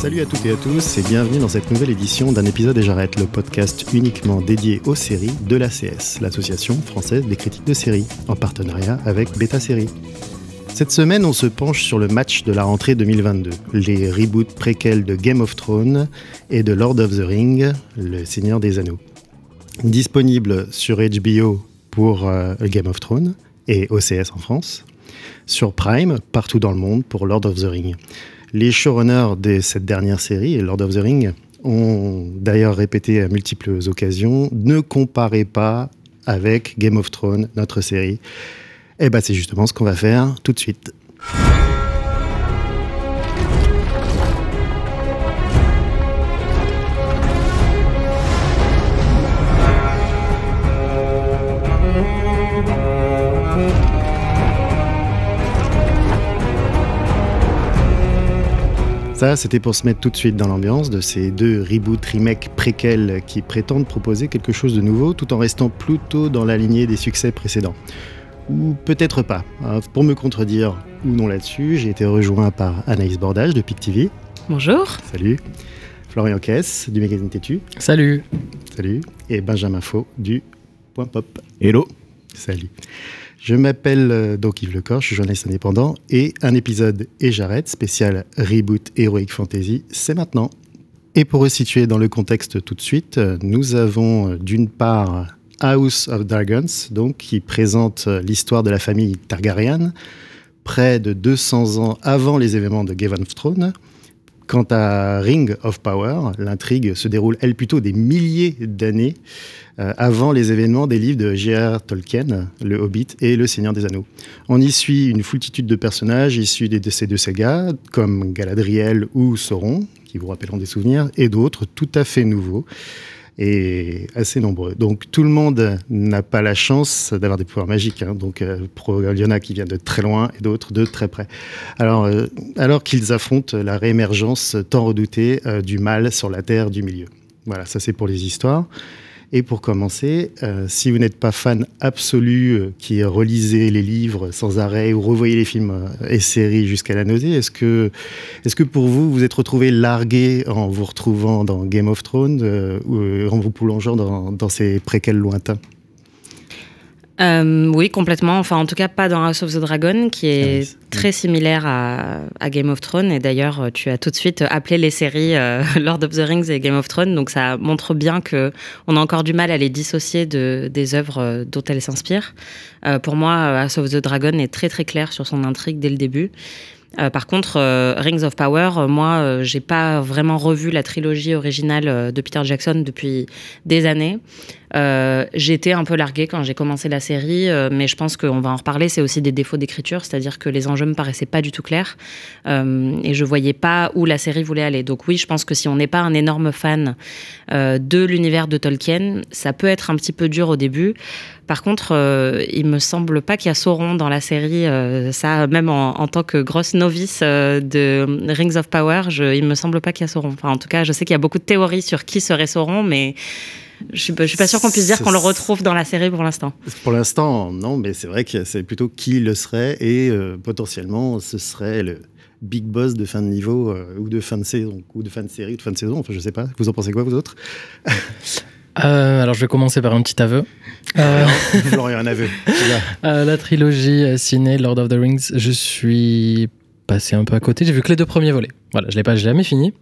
Salut à toutes et à tous et bienvenue dans cette nouvelle édition d'un épisode et j'arrête, le podcast uniquement dédié aux séries de l'ACS, l'association française des critiques de séries, en partenariat avec Beta Série. Cette semaine, on se penche sur le match de la rentrée 2022, les reboots préquels de Game of Thrones et de Lord of the Ring, le Seigneur des Anneaux. Disponible sur HBO pour euh, Game of Thrones et OCS en France, sur Prime partout dans le monde pour Lord of the Ring. Les showrunners de cette dernière série, Lord of the Ring, ont d'ailleurs répété à multiples occasions ne comparez pas avec Game of Thrones, notre série. Et bah c'est justement ce qu'on va faire tout de suite. Ça, c'était pour se mettre tout de suite dans l'ambiance de ces deux reboots, remakes, préquels qui prétendent proposer quelque chose de nouveau tout en restant plutôt dans la lignée des succès précédents. Ou peut-être pas. Euh, Pour me contredire ou non là-dessus, j'ai été rejoint par Anaïs Bordage de PIC TV. Bonjour. Salut. Florian Kess du magazine Tétu. Salut. Salut. Et Benjamin Faux du Point Pop. Hello. Salut. Je m'appelle euh, donc Yves Lecor, je suis journaliste indépendant et un épisode et j'arrête spécial Reboot Heroic Fantasy, c'est maintenant. Et pour resituer dans le contexte tout de suite, euh, nous avons euh, d'une part House of Dragons, qui présente l'histoire de la famille Targaryen près de 200 ans avant les événements de Game of Thrones. Quant à Ring of Power, l'intrigue se déroule, elle, plutôt des milliers d'années euh, avant les événements des livres de J.R. Tolkien, Le Hobbit et Le Seigneur des Anneaux. On y suit une foultitude de personnages issus des- de ces deux sagas, comme Galadriel ou Sauron, qui vous rappelleront des souvenirs, et d'autres tout à fait nouveaux et assez nombreux. Donc tout le monde n'a pas la chance d'avoir des pouvoirs magiques. hein. Donc il y en a qui viennent de très loin et d'autres de très près. Alors, euh, alors qu'ils affrontent la réémergence tant redoutée euh, du mal sur la terre du milieu. Voilà, ça c'est pour les histoires. Et pour commencer, euh, si vous n'êtes pas fan absolu euh, qui relisez les livres sans arrêt ou revoyez les films euh, et séries jusqu'à la nausée, est-ce que, est-ce que pour vous, vous êtes retrouvé largué en vous retrouvant dans Game of Thrones ou en vous plongeant dans, dans ces préquels lointains? Euh, oui, complètement. Enfin, en tout cas, pas dans House of the Dragon, qui Ah est c'est- très similaire à, à Game of Thrones. Et d'ailleurs, euh, tu as tout de suite appelé les séries euh, Lord of the Rings et Game of Thrones. Donc, ça montre bien que on a encore du mal à les dissocier de, des œuvres euh, dont elles s'inspirent. Euh, pour moi, House of the Dragon est très très clair sur son intrigue dès le début. Euh, par contre, euh, Rings of Power, euh, moi, j'ai pas vraiment revu la trilogie originale de Peter Jackson depuis des années. Euh, été un peu larguée quand j'ai commencé la série, euh, mais je pense qu'on va en reparler. C'est aussi des défauts d'écriture, c'est-à-dire que les enjeux me paraissaient pas du tout clairs euh, et je voyais pas où la série voulait aller. Donc oui, je pense que si on n'est pas un énorme fan de l'univers de Tolkien, ça peut être un petit peu dur au début. Par contre, il me semble pas qu'il y a Sauron dans la série. ça, même en, tant que grosse novice de Rings of Power, je, il me semble pas qu'il y a Sauron. Enfin, en tout cas, je sais qu'il y a beaucoup de théories sur qui serait Sauron, mais je suis, pas- je suis pas sûre qu'on puisse dire qu'on le retrouve dans la série pour l'instant. Pour l'instant, non, mais c'est vrai que c'est plutôt qui le serait et euh, potentiellement ce serait le big boss de fin de niveau euh, ou de fin de saison ou de fin de série ou de fin de saison. Enfin, je sais pas. Vous en pensez quoi, vous autres? Euh, alors je vais commencer par un petit aveu. Euh, Florian, un aveu. Euh, la trilogie euh, ciné Lord of the Rings, je suis passé un peu à côté. J'ai vu que les deux premiers volets. Voilà, je l'ai pas jamais fini.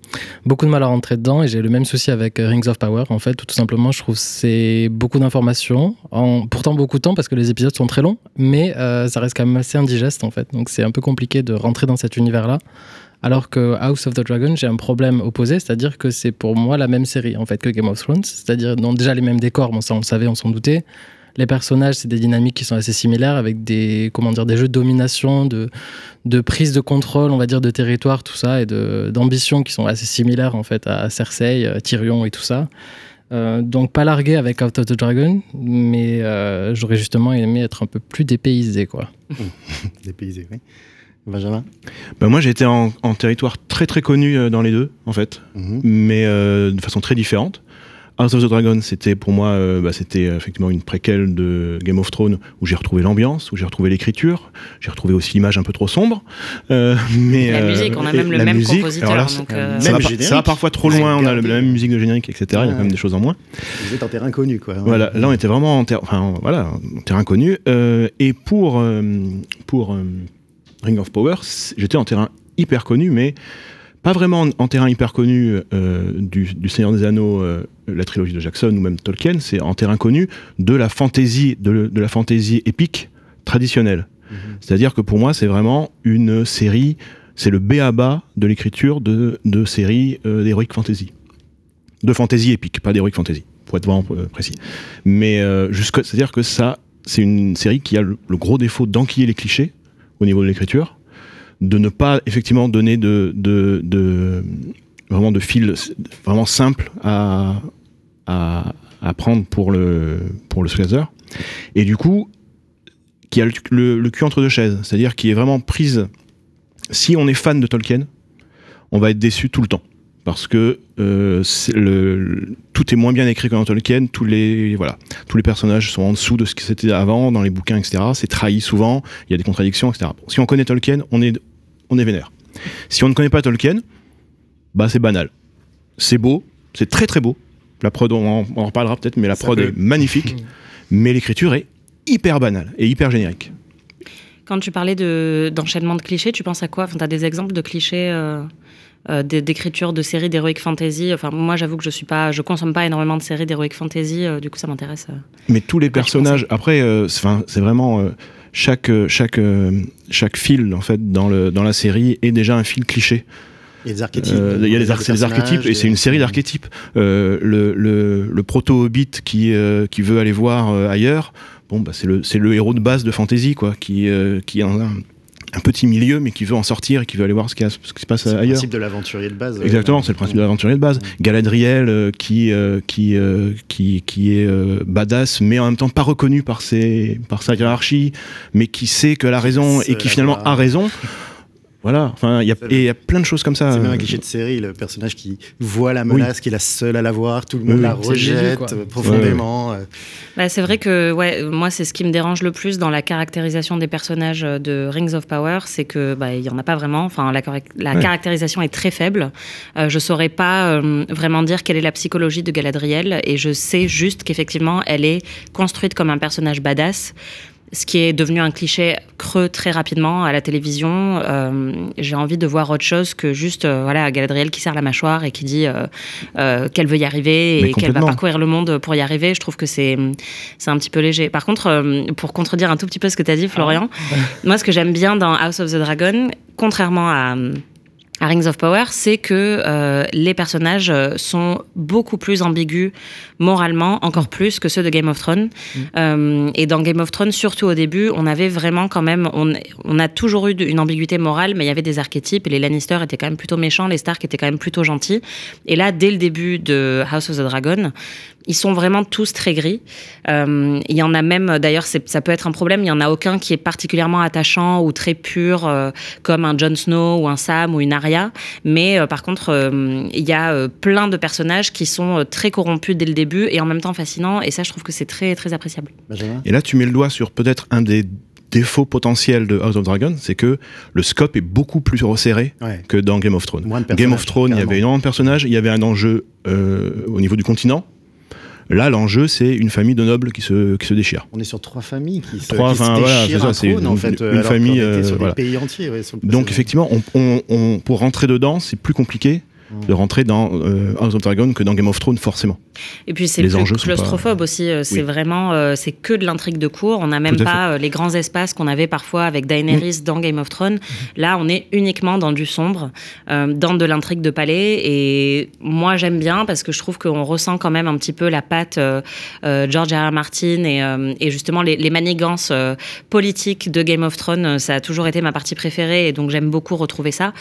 Beaucoup de mal à rentrer dedans et j'ai le même souci avec euh, Rings of Power. En fait, tout simplement, je trouve c'est beaucoup d'informations, en pourtant beaucoup de temps parce que les épisodes sont très longs, mais euh, ça reste quand même assez indigeste en fait. Donc c'est un peu compliqué de rentrer dans cet univers-là. Alors que House of the Dragon, j'ai un problème opposé, c'est-à-dire que c'est pour moi la même série en fait que Game of Thrones, c'est-à-dire donc déjà les mêmes décors, bon ça on le savait, on s'en doutait. Les personnages, c'est des dynamiques qui sont assez similaires avec des comment dire des jeux de domination, de de prise de contrôle, on va dire de territoire, tout ça et d'ambition qui sont assez similaires en fait à Cersei, euh, Tyrion et tout ça. Euh, donc pas largué avec Out of the Dragon, mais euh, j'aurais justement aimé être un peu plus dépaysé, quoi. Dépaysé, oui. Benjamin? Bah, moi, j'ai été en, en territoire très très connu dans les deux, en fait, Mhm. mais euh, de façon très différente. House of the Dragon, c'était pour moi, euh, bah, c'était euh, effectivement une préquelle de Game of Thrones où j'ai retrouvé l'ambiance, où j'ai retrouvé l'écriture, j'ai retrouvé aussi l'image un peu trop sombre. Euh, mais La euh, musique, on a même le la même musique, compositeur, là, donc, ça- euh, ça, va Même ça va parfois trop loin, on a la même musique de générique, etc. Il y a quand même des choses en moins. Vous êtes en terrain connu, quoi. Voilà, là on était vraiment en, ter- enfin, voilà, en terrain connu. Euh, et pour, euh, pour euh, Ring of Power, j'étais en terrain hyper connu, mais pas vraiment en, terrain hyper connu euh, du, du Seigneur des Anneaux, euh, la trilogie de Jackson ou même Tolkien, c'est en terrain connu de la fantaisie, de, de la fantaisie épique traditionnelle. C'est-à-dire que pour moi, c'est vraiment une série, c'est le B.A.B.A. de l'écriture de, de séries euh, d'heroic fantasy. De fantasy épique, pas d'heroic fantasy, pour être vraiment euh, précis. Mais c'est-à-dire que ça, c'est une série qui a le, le gros défaut d'enquiller les clichés au niveau de l'écriture, de ne pas effectivement donner de, de, de- vraiment de fil vraiment simple à, prendre pour le pour le. Et du coup, qui a le- le cul entre deux chaises, c'est-à-dire qui est vraiment prise. Si on est fan de Tolkien, on va être déçu tout le temps parce que euh, c'est le, le- tout est moins bien écrit que dans Tolkien. Tous les voilà, tous les personnages sont en dessous de ce que c'était avant dans les bouquins, etc. C'est trahi souvent. Il y a des contradictions, etc. Bon, si on connaît Tolkien, on est on est vénère. Si on ne connaît pas Tolkien, bah c'est banal. C'est beau, c'est très très beau. La prod, on en, on en reparlera peut-être, mais la Ça prod peut. est magnifique. mais l'écriture est hyper banale et hyper générique. Quand tu parlais de- d'enchaînement de, clichés, tu penses à quoi? Enfin, Tu as des exemples de clichés euh, d'écriture de séries d'heroic fantasy Enfin, moi, j'avoue que je suis pas, je consomme pas énormément de séries d'heroic fantasy. euh, du coup, ça m'intéresse. euh. Mais tous les personnages, après, euh, c'est vraiment euh, chaque euh, chaque euh, chaque fil en fait dans le dans la série est déjà un fil cliché. Il y a des archétypes. Euh, Il y a des, ar- Des c'est des archétypes et c'est une série d'archétypes. Euh, le le, le proto hobbit qui euh, qui veut aller voir euh, ailleurs, bon bah c'est le c'est le héros de base de fantasy quoi, qui euh, qui en a un, un petit milieu mais qui veut en sortir et qui veut aller voir ce qui, a- ce qui se passe C'est le ailleurs. principe de l'aventurier de base. Exactement, c'est le principe de l'aventurier de base. Galadriel euh, qui, euh, qui, euh, qui, qui est euh, badass, mais en même temps pas reconnu par, ses, par sa hiérarchie, mais qui sait que la raison et qui finalement a raison. Voilà, enfin, il y a- C'est le- et il y a plein de choses comme ça. C'est même un cliché de série, le personnage qui voit la menace, qui est la seule à la voir, tout le monde Oui, la rejette euh, profondément. euh. Bah, c'est vrai que ouais, moi, c'est ce qui me dérange le plus dans la caractérisation des personnages euh, de Rings of Power, c'est que bah, il y en a pas vraiment. Enfin, la, correct- la Ouais. caractérisation est très faible. Euh, je saurais pas euh, vraiment dire quelle est la psychologie de Galadriel, et je sais juste qu'effectivement, elle est construite comme un personnage badass. Ce qui est devenu un cliché creux très rapidement à la télévision. Euh, J'ai envie de voir autre chose que juste euh, voilà Galadriel qui serre la mâchoire et qui dit euh, qu'elle veut y arriver et qu'elle va parcourir le monde pour y arriver. Je trouve que c'est c'est un petit peu léger. Par contre, pour contredire un tout petit peu ce que tu as dit, Florian, moi, ce que j'aime bien dans House of the Dragon, contrairement à, à Rings of Power, c'est que euh, les personnages euh, sont beaucoup plus ambigus moralement, encore plus que ceux de Game of Thrones. Euh, et dans Game of Thrones, surtout au début, on avait vraiment quand même, on, on a toujours eu une ambiguïté morale, mais il y avait des archétypes et les Lannister étaient quand même plutôt méchants, les Stark étaient quand même plutôt gentils. Et là, dès le début de House of the Dragon, ils sont vraiment tous très gris. Euh, il y en a même, d'ailleurs, ça peut être un problème, il n'y en a aucun qui est particulièrement attachant ou très pur, euh, comme un Jon Snow ou un Sam ou une Arya. Mais euh, par contre, euh, il y a euh, plein de personnages qui sont euh, très corrompus dès le début et en même temps fascinants. Et ça, je trouve que c'est très, très appréciable. Et là, tu mets le doigt sur peut-être un des défauts potentiels de House of Dragon, c'est que le scope est beaucoup plus resserré Ouais. que dans Game of Thrones. Game of Thrones, il y avait énormément de personnages, il y avait un enjeu euh, au niveau du continent. Là, l'enjeu, c'est une famille de nobles qui se, qui se déchire. On est sur trois familles qui se, Trois, qui enfin, déchirent c'est en fait, une famille, euh, sur voilà. des pays entiers. ouais, sur le Donc effectivement, on, on- on- pour rentrer dedans, c'est plus compliqué de rentrer dans euh, House of Dragon que dans Game of Thrones, forcément. Et puis c'est plus claustrophobe aussi. euh, C'est Oui. vraiment, euh, c'est que de l'intrigue de cours. On n'a même pas euh, les grands espaces qu'on avait parfois avec Daenerys dans Game of Thrones. Là, on est uniquement dans du sombre, dans de l'intrigue de palais. Et moi, j'aime bien parce que je trouve qu'on ressent quand même un petit peu la patte George R. R. Martin et, et justement les, les manigances politiques de Game of Thrones. Ça a toujours été ma partie préférée et donc j'aime beaucoup retrouver ça.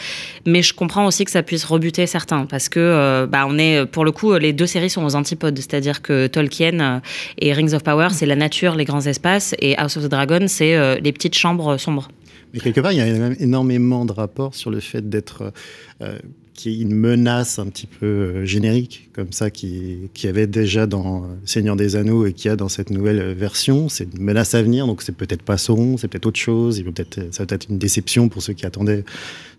Mais je comprends aussi que ça puisse rebuter certain, parce que euh, bah, on est, pour le coup, les deux séries sont aux antipodes, c'est-à-dire que Tolkien euh, et Rings of Power, c'est la nature, les grands espaces, et House of the Dragon, c'est euh, les petites chambres sombres. Mais quelque part, il y a énormément de rapports sur le fait d'être euh, qui est une menace un petit peu euh, générique, comme ça, qui, qui avait déjà dans euh, Seigneur des Anneaux et qui a dans cette nouvelle euh, version. C'est une menace à venir, donc c'est peut-être pas Sauron, c'est peut-être autre chose. Peut peut-être, ça va être une déception pour ceux qui attendaient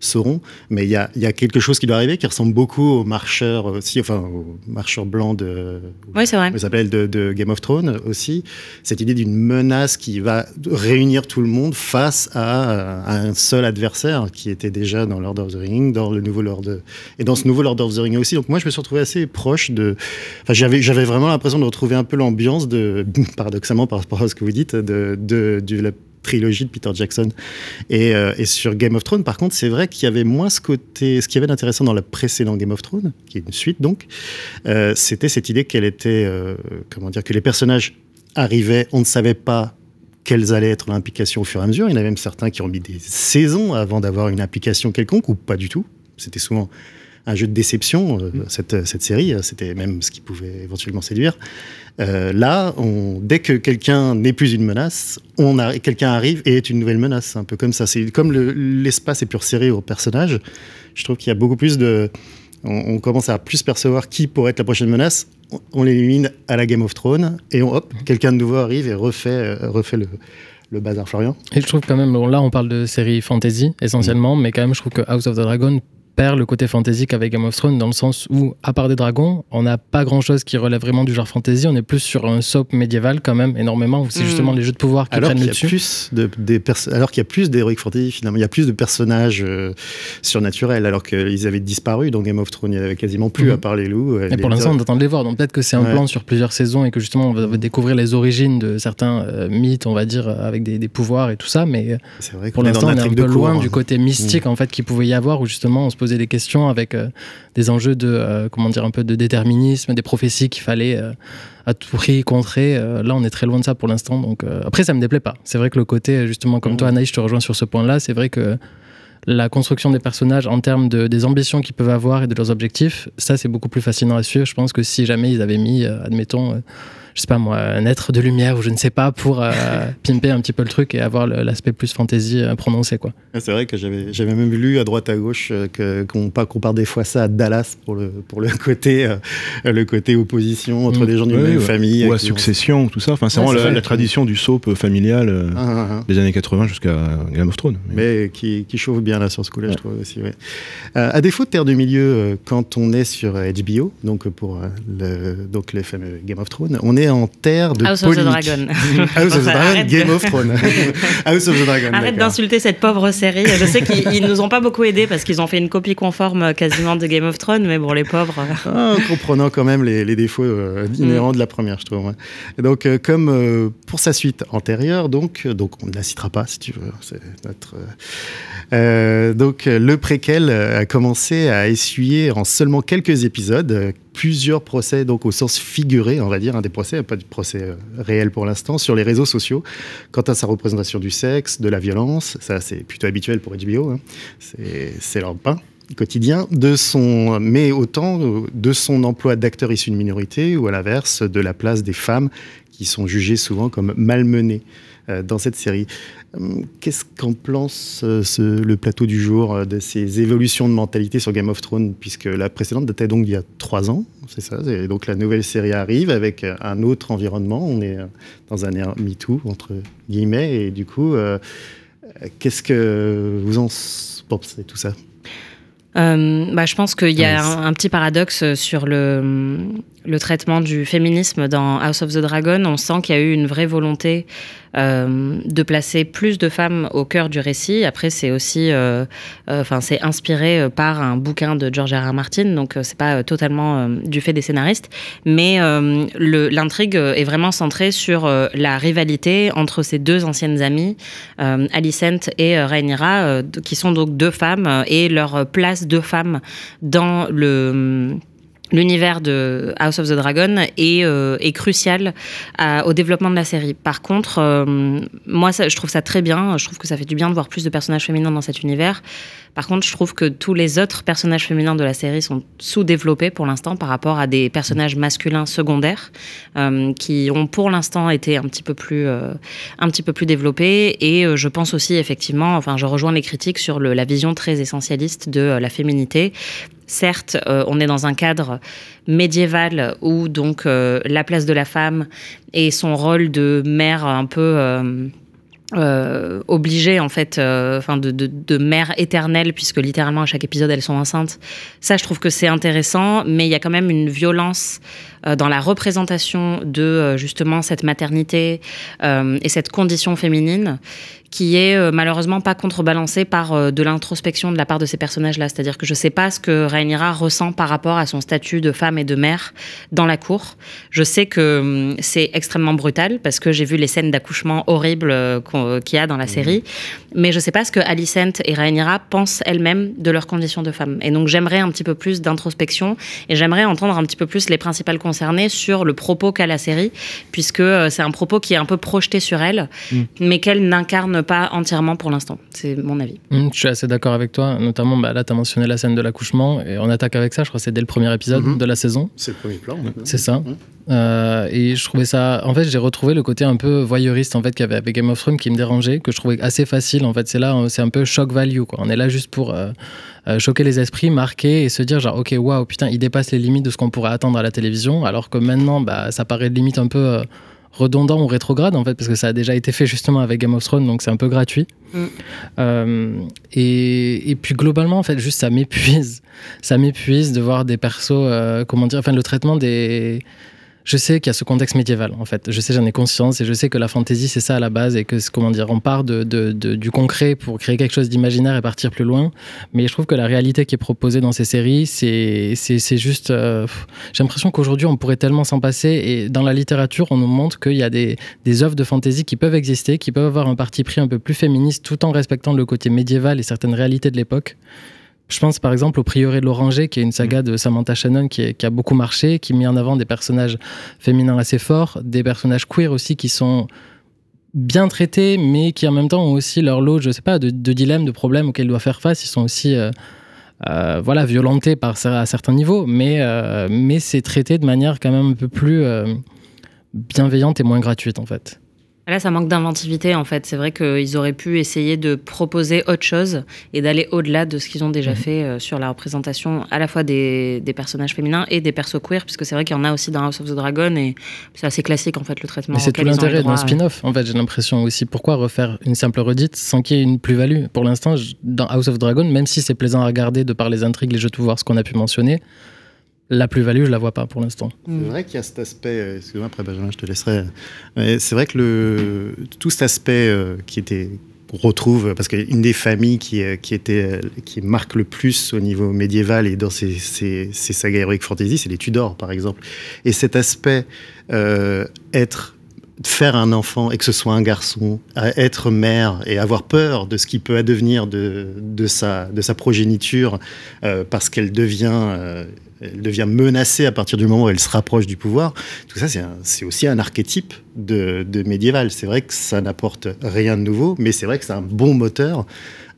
Sauron. Mais il y a, y a quelque chose qui doit arriver qui ressemble beaucoup au marcheur aussi, enfin au marcheur blanc de, Oui, c'est vrai. s'appelle de, de Game of Thrones aussi. Cette idée d'une menace qui va réunir tout le monde face à, à un seul adversaire qui était déjà dans Lord of the Ring, dans le nouveau Lord et dans ce nouveau Lord of the Ring aussi. Donc moi, je me suis retrouvé assez proche de. Enfin, j'avais j'avais vraiment l'impression de retrouver un peu l'ambiance de, paradoxalement par rapport à ce que vous dites, de, de, de la trilogie de Peter Jackson. Et, euh, et sur Game of Thrones, par contre, c'est vrai qu'il y avait moins ce côté, ce qu'il y avait d'intéressant dans la précédente Game of Thrones, qui est une suite donc, euh, c'était cette idée qu'elle était, euh, comment dire, que les personnages arrivaient, on ne savait pas quelles allaient être l'implication au fur et à mesure. Il y en a même certains qui ont mis des saisons avant d'avoir une implication quelconque, ou pas du tout. C'était souvent un jeu de déception, euh, cette, cette série. C'était même ce qui pouvait éventuellement séduire. Euh, là, on, dès que quelqu'un n'est plus une menace, on a, quelqu'un arrive et est une nouvelle menace. Un peu comme ça. C'est comme le- l'espace est plus resserré au personnage. Je trouve qu'il y a beaucoup plus de. On, on commence à plus percevoir qui pourrait être la prochaine menace. On, on l'élimine à la Game of Thrones et on- hop, quelqu'un de nouveau arrive et refait, euh, refait le, le bazar. Florian Et je trouve quand même, bon, là on parle de série fantasy essentiellement, mais quand même je trouve que House of the Dragon perd le côté fantasy qu'avec Game of Thrones dans le sens où, à part des dragons, on n'a pas grand chose qui relève vraiment du genre fantasy. On est plus sur un soap médiéval quand même, énormément, où c'est Mm. justement les jeux de pouvoir qui alors prennent qu'il le y a dessus. plus de, des alors qu'il y a plus d'heroic fantasy finalement il y a plus de personnages euh, surnaturels alors qu'ils avaient disparu dans Game of Thrones il y en avait quasiment plus Mhm. à part les loups euh, Et les- pour l'instant, on attend de les voir. Donc peut-être que c'est un Ouais. plan sur plusieurs saisons et que justement on va, va découvrir les origines de certains euh, mythes, on va dire, avec des, des pouvoirs et tout ça. Mais vrai pour l'instant, on est un peu loin hein. du côté mystique en fait qu'il pouvait y avoir où justement on se des questions avec euh, des enjeux de euh, comment dire un peu de déterminisme, des prophéties qu'il fallait euh, à tout prix contrer. Là, on est très loin de ça pour l'instant. Donc après, ça me déplaît pas. C'est vrai que le côté justement comme Mhm. toi, Anaïs, je te rejoins sur ce point-là. C'est vrai que la construction des personnages en termes de, des ambitions qu'ils peuvent avoir et de leurs objectifs, ça c'est beaucoup plus fascinant à suivre. Je pense que si jamais ils avaient mis, euh, admettons, euh, je sais pas moi, un être de lumière ou je ne sais pas pour euh, pimper un petit peu le truc et avoir l'aspect plus fantasy euh, prononcé quoi. C'est vrai que j'avais j'avais même lu à droite à gauche euh, que qu'on compare des fois ça à Dallas pour le pour le côté euh, le côté opposition entre Mm. des gens d'une Ouais, même ouais. famille Ou à ont- Succession, ou tout ça. Enfin, c'est Ouais, vraiment la, vrai. la tradition du soap familial euh, Ah, ah, ah. des années 80 jusqu'à Game of Thrones. mais qui, qui chauffe bien là sur ce coup-là, je trouve aussi. Ouais. Euh, à défaut de Terre de Milieu, quand on est sur HBO, donc pour euh, le, donc les fameux Game of Thrones, on est en terre de House of the. Dragon. House of the Dragon, Game of Thrones. House of the Dragon. Arrête d'insulter cette pauvre série. Je sais qu'ils ils nous ont pas beaucoup aidés parce qu'ils ont fait une copie conforme quasiment de Game of Thrones, mais bon, les pauvres. Ah, en comprenant quand même les, les défauts euh, inhérents de la première, je trouve. ouais. Et donc, euh, comme euh, pour sa suite antérieure, donc, donc on ne la citera pas si tu veux. C'est notre. donc, le préquel a commencé à essuyer en seulement quelques épisodes plusieurs procès, donc au sens figuré, on va dire, hein, des procès, pas de procès euh, réel pour l'instant, sur les réseaux sociaux, quant à sa représentation du sexe, de la violence. Ça, c'est plutôt habituel pour HBO. hein. C'est leur pain quotidien de son, mais autant euh, de son emploi d'acteur issu de minorité ou à l'inverse de la place des femmes qui sont jugées souvent comme malmenées dans cette série. Hum, Qu'est-ce qu'en pense euh, ce- le plateau du jour euh, de ces évolutions de mentalité sur Game of Thrones, puisque la précédente datait donc d'il y a trois ans, c'est ça, et donc la nouvelle série arrive avec euh, un autre environnement, on est euh, dans un air MeToo, entre guillemets, et du coup, euh, euh, qu'est-ce que vous en pensez tout ça? Euh, bah, je pense qu'il y a un petit paradoxe sur le, le traitement du féminisme dans House of the Dragon. On sent qu'il y a eu une vraie volonté euh, de placer plus de femmes au cœur du récit. Après, c'est aussi, euh, euh, c'est inspiré par un bouquin de George R. Martin, donc c'est pas totalement du fait des scénaristes, mais l'intrigue est vraiment centrée sur la rivalité entre ces deux anciennes amies, Alicent et Rhaenyra, qui sont donc deux femmes et leur place de femmes dans le l'univers de House of the Dragon est, euh, crucial à- au développement de la série. Par contre, euh, moi, ça- je trouve ça très bien. Je trouve que ça fait du bien de voir plus de personnages féminins dans cet univers. Par contre, je trouve que tous les autres personnages féminins de la série sont sous-développés pour l'instant par rapport à des personnages masculins secondaires euh, qui ont pour l'instant été un petit peu plus, euh, un petit peu plus développés. Et euh, je pense aussi effectivement, enfin, je rejoins les critiques sur la vision très essentialiste de la féminité. Certes, on est dans un cadre médiéval où donc la place de la femme et son rôle de mère un peu euh, obligée en fait, euh, enfin de, de, de mère éternelle puisque littéralement à chaque épisode elles sont enceintes. Ça, je trouve que c'est intéressant, mais il y a quand même une violence euh, dans la représentation de euh, justement cette maternité euh, et cette condition féminine qui est euh, malheureusement pas contrebalancée par euh, de l'introspection de la part de ces personnages-là. C'est-à-dire que je sais pas ce que Rhaenyra ressent par rapport à son statut de femme et de mère dans la cour. Je sais que hum, c'est extrêmement brutal parce que j'ai vu les scènes d'accouchement horribles euh, qu'il y a dans la série, mais je sais pas ce que Alicent et Rhaenyra pensent elles-mêmes de leur condition de femme. Et donc j'aimerais un petit peu plus d'introspection et j'aimerais entendre un petit peu plus les principales concernées sur le propos qu'a la série, puisque c'est un propos qui est un peu projeté sur elle, Mm. mais qu'elle n'incarne pas entièrement pour l'instant. C'est mon avis. Hum, je suis assez d'accord avec toi, notamment bah, là tu as mentionné la scène de l'accouchement et on attaque avec ça, je crois que c'est dès le premier épisode Mhm. de la saison. C'est le premier plan. maintenant. C'est ça. Mhm. Euh, et je trouvais ça. En fait, j'ai retrouvé le côté un peu voyeuriste en fait qu'il y avait avec Game of Thrones qui me dérangeait, que je trouvais assez facile. En fait, c'est là, c'est un peu shock value. Quoi. On est là juste pour euh, euh, choquer les esprits, marquer et se dire genre, ok, waouh, putain, il dépasse les limites de ce qu'on pourrait attendre à la télévision, alors que maintenant, bah, ça paraît limite un peu euh, redondant ou rétrograde en fait, parce que ça a déjà été fait justement avec Game of Thrones, donc c'est un peu gratuit. Mm. Euh, et, et puis globalement, en fait, juste ça m'épuise. Ça m'épuise de voir des persos, euh, comment dire, enfin le traitement des. Je sais qu'il y a ce contexte médiéval, en fait. Je sais, j'en ai conscience, et je sais que la fantasy, c'est ça à la base, et que, comment dire, on part de, du concret pour créer quelque chose d'imaginaire et partir plus loin. Mais je trouve que la réalité qui est proposée dans ces séries, c'est juste. euh, J'ai l'impression qu'aujourd'hui, on pourrait tellement s'en passer, et dans la littérature, on nous montre qu'il y a des, des œuvres de fantasy qui peuvent exister, qui peuvent avoir un parti pris un peu plus féministe, tout en respectant le côté médiéval et certaines réalités de l'époque. Je pense par exemple au Prieuré de l'Oranger, qui est une saga de Samantha Shannon qui, est- qui a beaucoup marché, qui met en avant des personnages féminins assez forts, des personnages queer aussi qui sont bien traités, mais qui en même temps ont aussi leur lot, je sais pas, de, de dilemmes, de problèmes auxquels ils doivent faire face. Ils sont aussi euh, euh, voilà, violentés par, à certains niveaux, mais, euh, mais c'est traité de manière quand même un peu plus bienveillante et moins gratuite en fait. Là, ça manque d'inventivité, en fait. C'est vrai qu'ils auraient pu essayer de proposer autre chose et d'aller au-delà de ce qu'ils ont déjà fait euh, sur la représentation à la fois des, des personnages féminins et des persos queer, puisque c'est vrai qu'il y en a aussi dans House of the Dragon et c'est assez classique, en fait, le traitement. Mais c'est tout l'intérêt d'un spin-off, en fait, j'ai l'impression aussi. Pourquoi refaire une simple redite sans qu'il y ait une plus-value? Pour l'instant, dans House of Dragon, même si c'est plaisant à regarder de par les intrigues, les jeux de pouvoir, ce qu'on a pu mentionner, la plus-value, je la vois pas pour l'instant. C'est vrai qu'il y a cet aspect, euh, excuse-moi après Benjamin, je te laisserai. Mais c'est vrai que tout cet aspect euh, qui était retrouve, parce qu'une des familles qui, euh, qui, était, euh, qui marque le plus au niveau médiéval et dans ces, sagas heroic fantasy, c'est les Tudors, par exemple. Et cet aspect, euh, être faire un enfant et que ce soit un garçon, être mère et avoir peur de ce qui peut advenir de, sa, de sa progéniture euh, parce qu'elle devient, euh, elle devient menacée à partir du moment où elle se rapproche du pouvoir, tout ça c'est aussi un archétype de médiéval. C'est vrai que ça n'apporte rien de nouveau, mais c'est vrai que c'est un bon moteur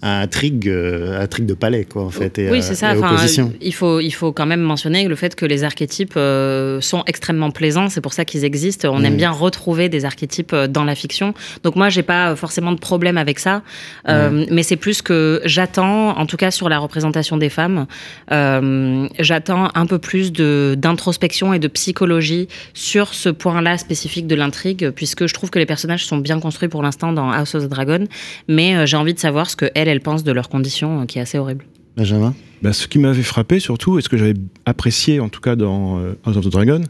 à intrigue, euh, à intrigue de palais, quoi, en fait, et, oui, c'est ça. Enfin, il, faut, il faut quand même mentionner le fait que les archétypes euh, sont extrêmement plaisants. C'est pour ça qu'ils existent. On aime bien retrouver des archétypes euh, dans la fiction. Donc moi, j'ai pas forcément de problème avec ça. Euh, Mais c'est plus que j'attends, en tout cas sur la représentation des femmes, euh, j'attends un peu plus d'introspection et de psychologie sur ce point-là spécifique de l'intrigue, puisque je trouve que les personnages sont bien construits pour l'instant dans House of the Dragon. Mais j'ai envie de savoir ce que elles, elles pensent de leurs conditions, euh, qui est assez horrible. Benjamin Bah, ce qui m'avait frappé surtout, et ce que j'avais apprécié en tout cas dans euh, House of the Dragon,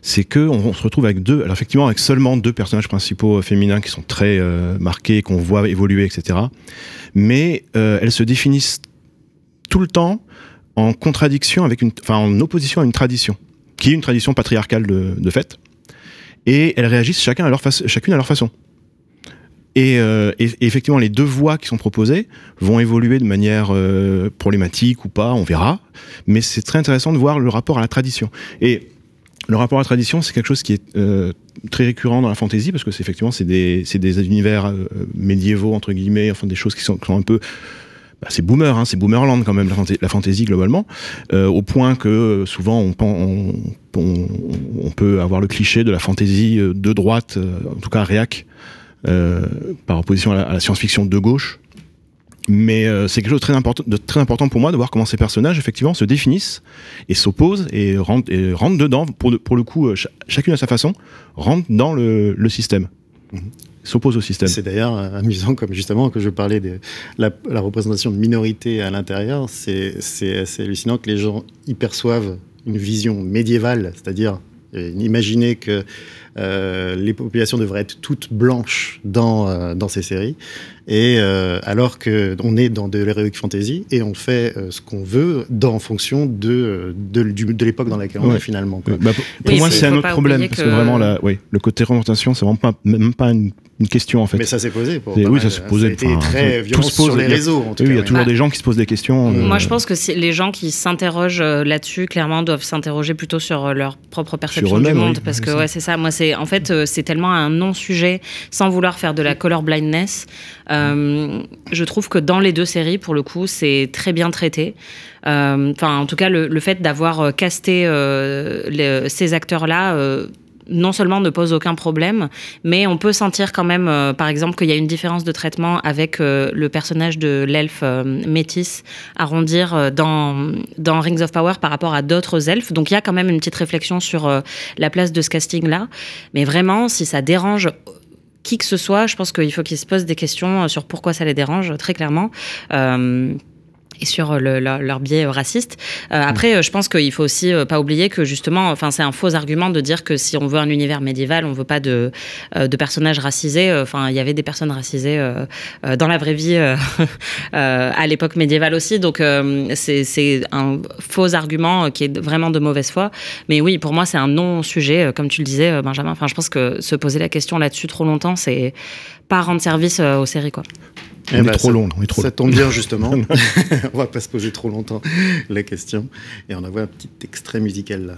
c'est que on, se retrouve avec deux, alors effectivement avec seulement deux personnages principaux euh, féminins qui sont très euh, marqués, qu'on voit évoluer, etc. Mais euh, elles se définissent tout le temps en contradiction avec une, enfin en opposition à une tradition, qui est une tradition patriarcale de, de fait, et elles réagissent chacun à leur face- chacune à leur façon. Et, euh, et- effectivement, les deux voies qui sont proposées vont évoluer de manière euh, problématique ou pas, on verra. Mais c'est très intéressant de voir le rapport à la tradition. Et le rapport à la tradition, c'est quelque chose qui est euh, très récurrent dans la fantasy parce que c'est effectivement c'est des, univers médiévaux entre guillemets, enfin des choses qui sont, un peu bah, c'est boomer, hein, c'est boomerland quand même la, fanta- la fantasy globalement, au point que souvent on, peut avoir le cliché de la fantasy euh, de droite, en tout cas réac, par opposition à la, science-fiction de gauche. Mais euh, c'est quelque chose de très, important, pour moi de voir comment ces personnages effectivement se définissent et s'opposent et rentrent, dedans, pour, le coup, euh, ch- chacune à sa façon, rentrent dans le, système, s'opposent au système. C'est d'ailleurs euh, amusant, comme justement que je parlais de la, la représentation de minorité à l'intérieur, c'est assez hallucinant que les gens y perçoivent une vision médiévale, c'est-à-dire euh, imaginer que euh, les populations devraient être toutes blanches dans, euh, ces séries, et euh, alors qu'on est dans de l'heroic fantasy et on fait euh, ce qu'on veut dans, en fonction de, de, du- de l'époque dans laquelle on Ouais. est finalement. quoi. Bah, pour moi, c'est- un autre problème parce que que- vraiment, la, oui, le côté représentation, c'est vraiment pas, même pas une, une question en fait. Mais ça s'est posé. Pour oui, mal, ça s'est posé. enfin, très tout violent se pose, sur les il y a- réseaux. En tout oui, cas, il y a ouais. toujours Bah, des gens qui se posent des questions. euh, Moi, je pense que les gens qui s'interrogent euh, là-dessus, clairement, doivent s'interroger plutôt sur euh, leur propre perception du monde. oui. Parce que, c'est ouais, c'est ça. Moi, c'est en fait, euh, c'est tellement un non-sujet, sans vouloir faire de la color blindness. Euh, je trouve que dans les deux séries, pour le coup, c'est très bien traité. Euh, Enfin, en tout cas, le, fait d'avoir euh, casté euh, ces acteurs-là. euh, non seulement ne pose aucun problème, mais on peut sentir quand même, euh, par exemple, qu'il y a une différence de traitement avec euh, le personnage de l'elfe euh, métis arrondir euh, dans, dans Rings of Power par rapport à d'autres elfes. Donc il y a quand même une petite réflexion sur euh, la place de ce casting-là. Mais vraiment, si ça dérange qui que ce soit, je pense qu'il faut qu'ils se posent des questions euh, sur pourquoi ça les dérange, très clairement. Euh, et sur le- leur, leur biais raciste. Euh, après, euh, je pense qu'il faut aussi euh, pas oublier que justement, enfin, c'est un faux argument de dire que si on veut un univers médiéval, on veut pas de, euh, de personnages racisés. Euh, Enfin, il y avait des personnes racisées euh, euh, dans la vraie vie euh, euh, à l'époque médiévale aussi. Donc, euh, c'est un faux argument euh, qui est vraiment de mauvaise foi. Mais oui, pour moi, c'est un non-sujet, euh, comme tu le disais, euh, Benjamin. Enfin, je pense que se poser la question là-dessus trop longtemps, c'est pas rendre service euh, aux séries, quoi. On Eh est ben, trop ça- long, là, on est trop Ça long. tombe bien justement. on va pas se poser trop longtemps la question. Et on envoie un petit extrait musical là.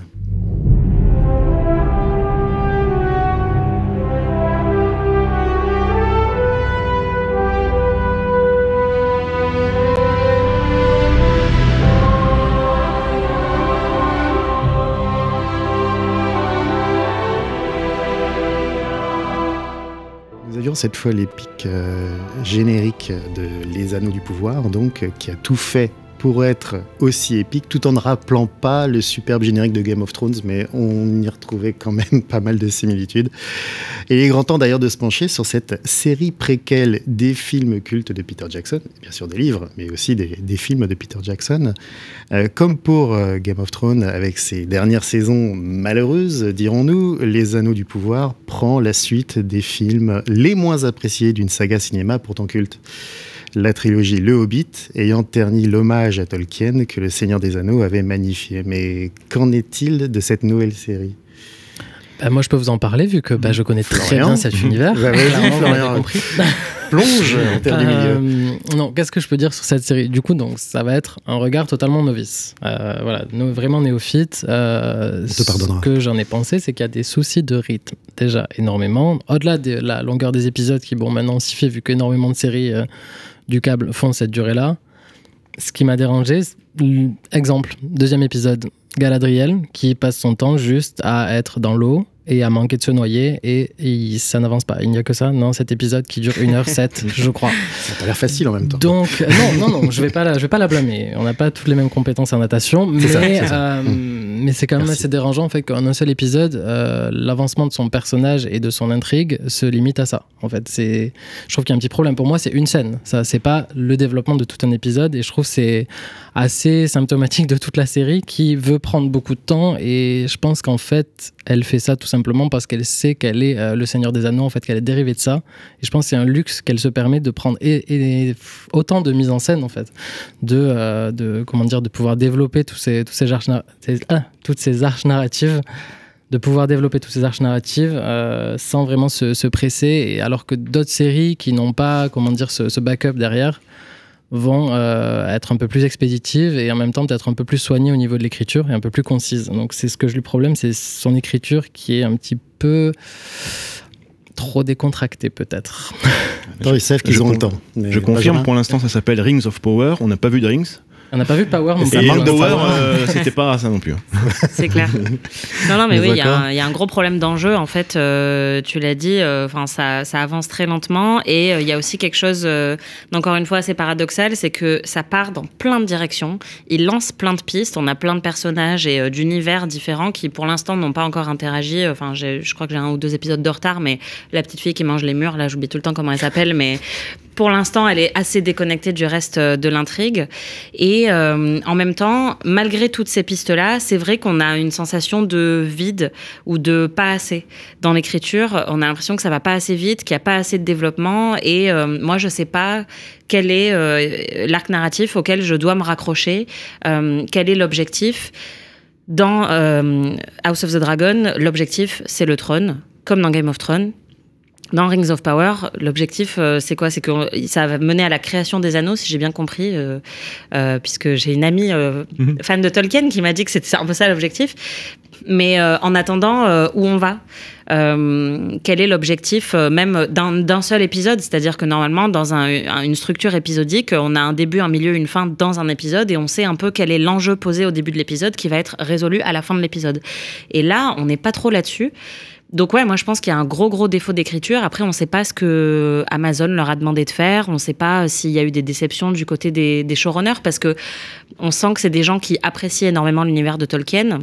Cette fois l'épique euh, générique de Les Anneaux du Pouvoir, donc euh, qui a tout fait pour être aussi épique, tout en ne rappelant pas le superbe générique de Game of Thrones, mais on y retrouvait quand même pas mal de similitudes. Et il est grand temps d'ailleurs de se pencher sur cette série préquelle des films cultes de Peter Jackson, bien sûr des livres, mais aussi des, films de Peter Jackson. Euh, comme pour euh, Game of Thrones, avec ses dernières saisons malheureuses, dirons-nous, Les Anneaux du Pouvoir prend la suite des films les moins appréciés d'une saga cinéma pourtant culte. La trilogie Le Hobbit ayant terni l'hommage à Tolkien que le Seigneur des Anneaux avait magnifié. Mais qu'en est-il de cette nouvelle série? Bah, moi, je peux vous en parler vu que bah, je connais très bien cet univers. Bah, Florian. Plonge en terre du milieu. Euh, non, qu'est-ce que je peux dire sur cette série? Du coup, donc, ça va être un regard totalement novice. Euh, voilà, no- vraiment néophyte. Euh, On te pardonnera. Ce que j'en ai pensé, c'est qu'il y a des soucis de rythme, déjà énormément. Au-delà de la longueur des épisodes, qui, bon, maintenant, s'y fait, vu qu'énormément de séries euh, du câble font cette durée-là. Ce qui m'a dérangé, exemple, deuxième épisode, Galadriel, qui passe son temps juste à être dans l'eau et à manquer de se noyer, et, et ça n'avance pas. Il n'y a que ça, non, cet épisode qui dure 1h07, je crois. Ça a l'air facile en même temps. Donc, euh, non, non, non, je vais pas la, je vais pas la blâmer. On n'a pas toutes les mêmes compétences en natation, mais C'est euh, mais c'est quand même Merci. assez dérangeant en fait qu'en un seul épisode, euh, l'avancement de son personnage et de son intrigue se limite à ça. En fait, je trouve qu'il y a un petit problème. Pour moi, c'est une scène. Ça, c'est pas le développement de tout un épisode, et je trouve que c'est assez symptomatique de toute la série qui veut prendre beaucoup de temps. Et je pense qu'en fait, elle fait ça tout simplement parce qu'elle sait qu'elle est euh, le Seigneur des Anneaux, en fait, qu'elle est dérivée de ça. Et je pense que c'est un luxe qu'elle se permet de prendre et, autant de mise en scène en fait, de, euh, de comment dire, de pouvoir développer tous ces tous ces arches, ah, toutes ces arches narratives de pouvoir développer toutes ces arches narratives euh, sans vraiment se, se presser, et alors que d'autres séries qui n'ont pas, comment dire, ce backup derrière vont euh, être un peu plus expéditives et en même temps peut-être un peu plus soignées au niveau de l'écriture et un peu plus concises. Donc c'est ce que je lui problème, c'est son écriture qui est un petit peu trop décontractée peut-être. Attends, ils savent qu'ils Je ont le temps. Mais Je confirme, pour l'instant, ça s'appelle Rings of Power. On n'a pas vu de Rings. On n'a pas vu Power non Et plus. euh, c'était pas ça non plus. hein. C'est clair. Non, non, mais Mais oui, il y, a un- il y a un gros problème d'enjeu. En fait, euh, tu l'as dit, euh, enfin, ça, ça avance très lentement. Et euh, il y a aussi quelque chose, euh, d'encore une fois, assez paradoxal c'est que ça part dans plein de directions. Il lance plein de pistes. On a plein de personnages et euh, d'univers différents qui, pour l'instant, n'ont pas encore interagi. Enfin, je crois que j'ai un ou deux épisodes de retard, mais la petite fille qui mange les murs, là, j'oublie tout le temps comment elle s'appelle, mais pour l'instant, elle est assez déconnectée du reste euh, de l'intrigue. Et euh, en même temps, malgré toutes ces pistes-là, c'est vrai qu'on a une sensation de vide ou de pas assez dans l'écriture. On a l'impression que ça va pas assez vite, qu'il n'y a pas assez de développement. Et euh, moi, je sais pas quel est l'arc narratif auquel je dois me raccrocher, quel est l'objectif. Dans House of the Dragon, l'objectif, c'est le trône, comme dans Game of Thrones. Dans Rings of Power, l'objectif, euh, c'est quoi? C'est que ça va mener à la création des anneaux, si j'ai bien compris, euh, euh, puisque j'ai une amie Mhm. fan de Tolkien qui m'a dit que c'était un peu ça l'objectif. Mais en attendant, où on va? Quel est l'objectif même d'un d'un seul épisode? C'est-à-dire que normalement, dans un- un- une structure épisodique, on a un début, un milieu, une fin dans un épisode et on sait un peu quel est l'enjeu posé au début de l'épisode qui va être résolu à la fin de l'épisode. Et là, on n'est pas trop là-dessus. Donc ouais, moi je pense qu'il y a un gros gros défaut d'écriture. Après, on ne sait pas ce que Amazon leur a demandé de faire. On ne sait pas s'il y a eu des déceptions du côté des, showrunners parce que on sent que c'est des gens qui apprécient énormément l'univers de Tolkien.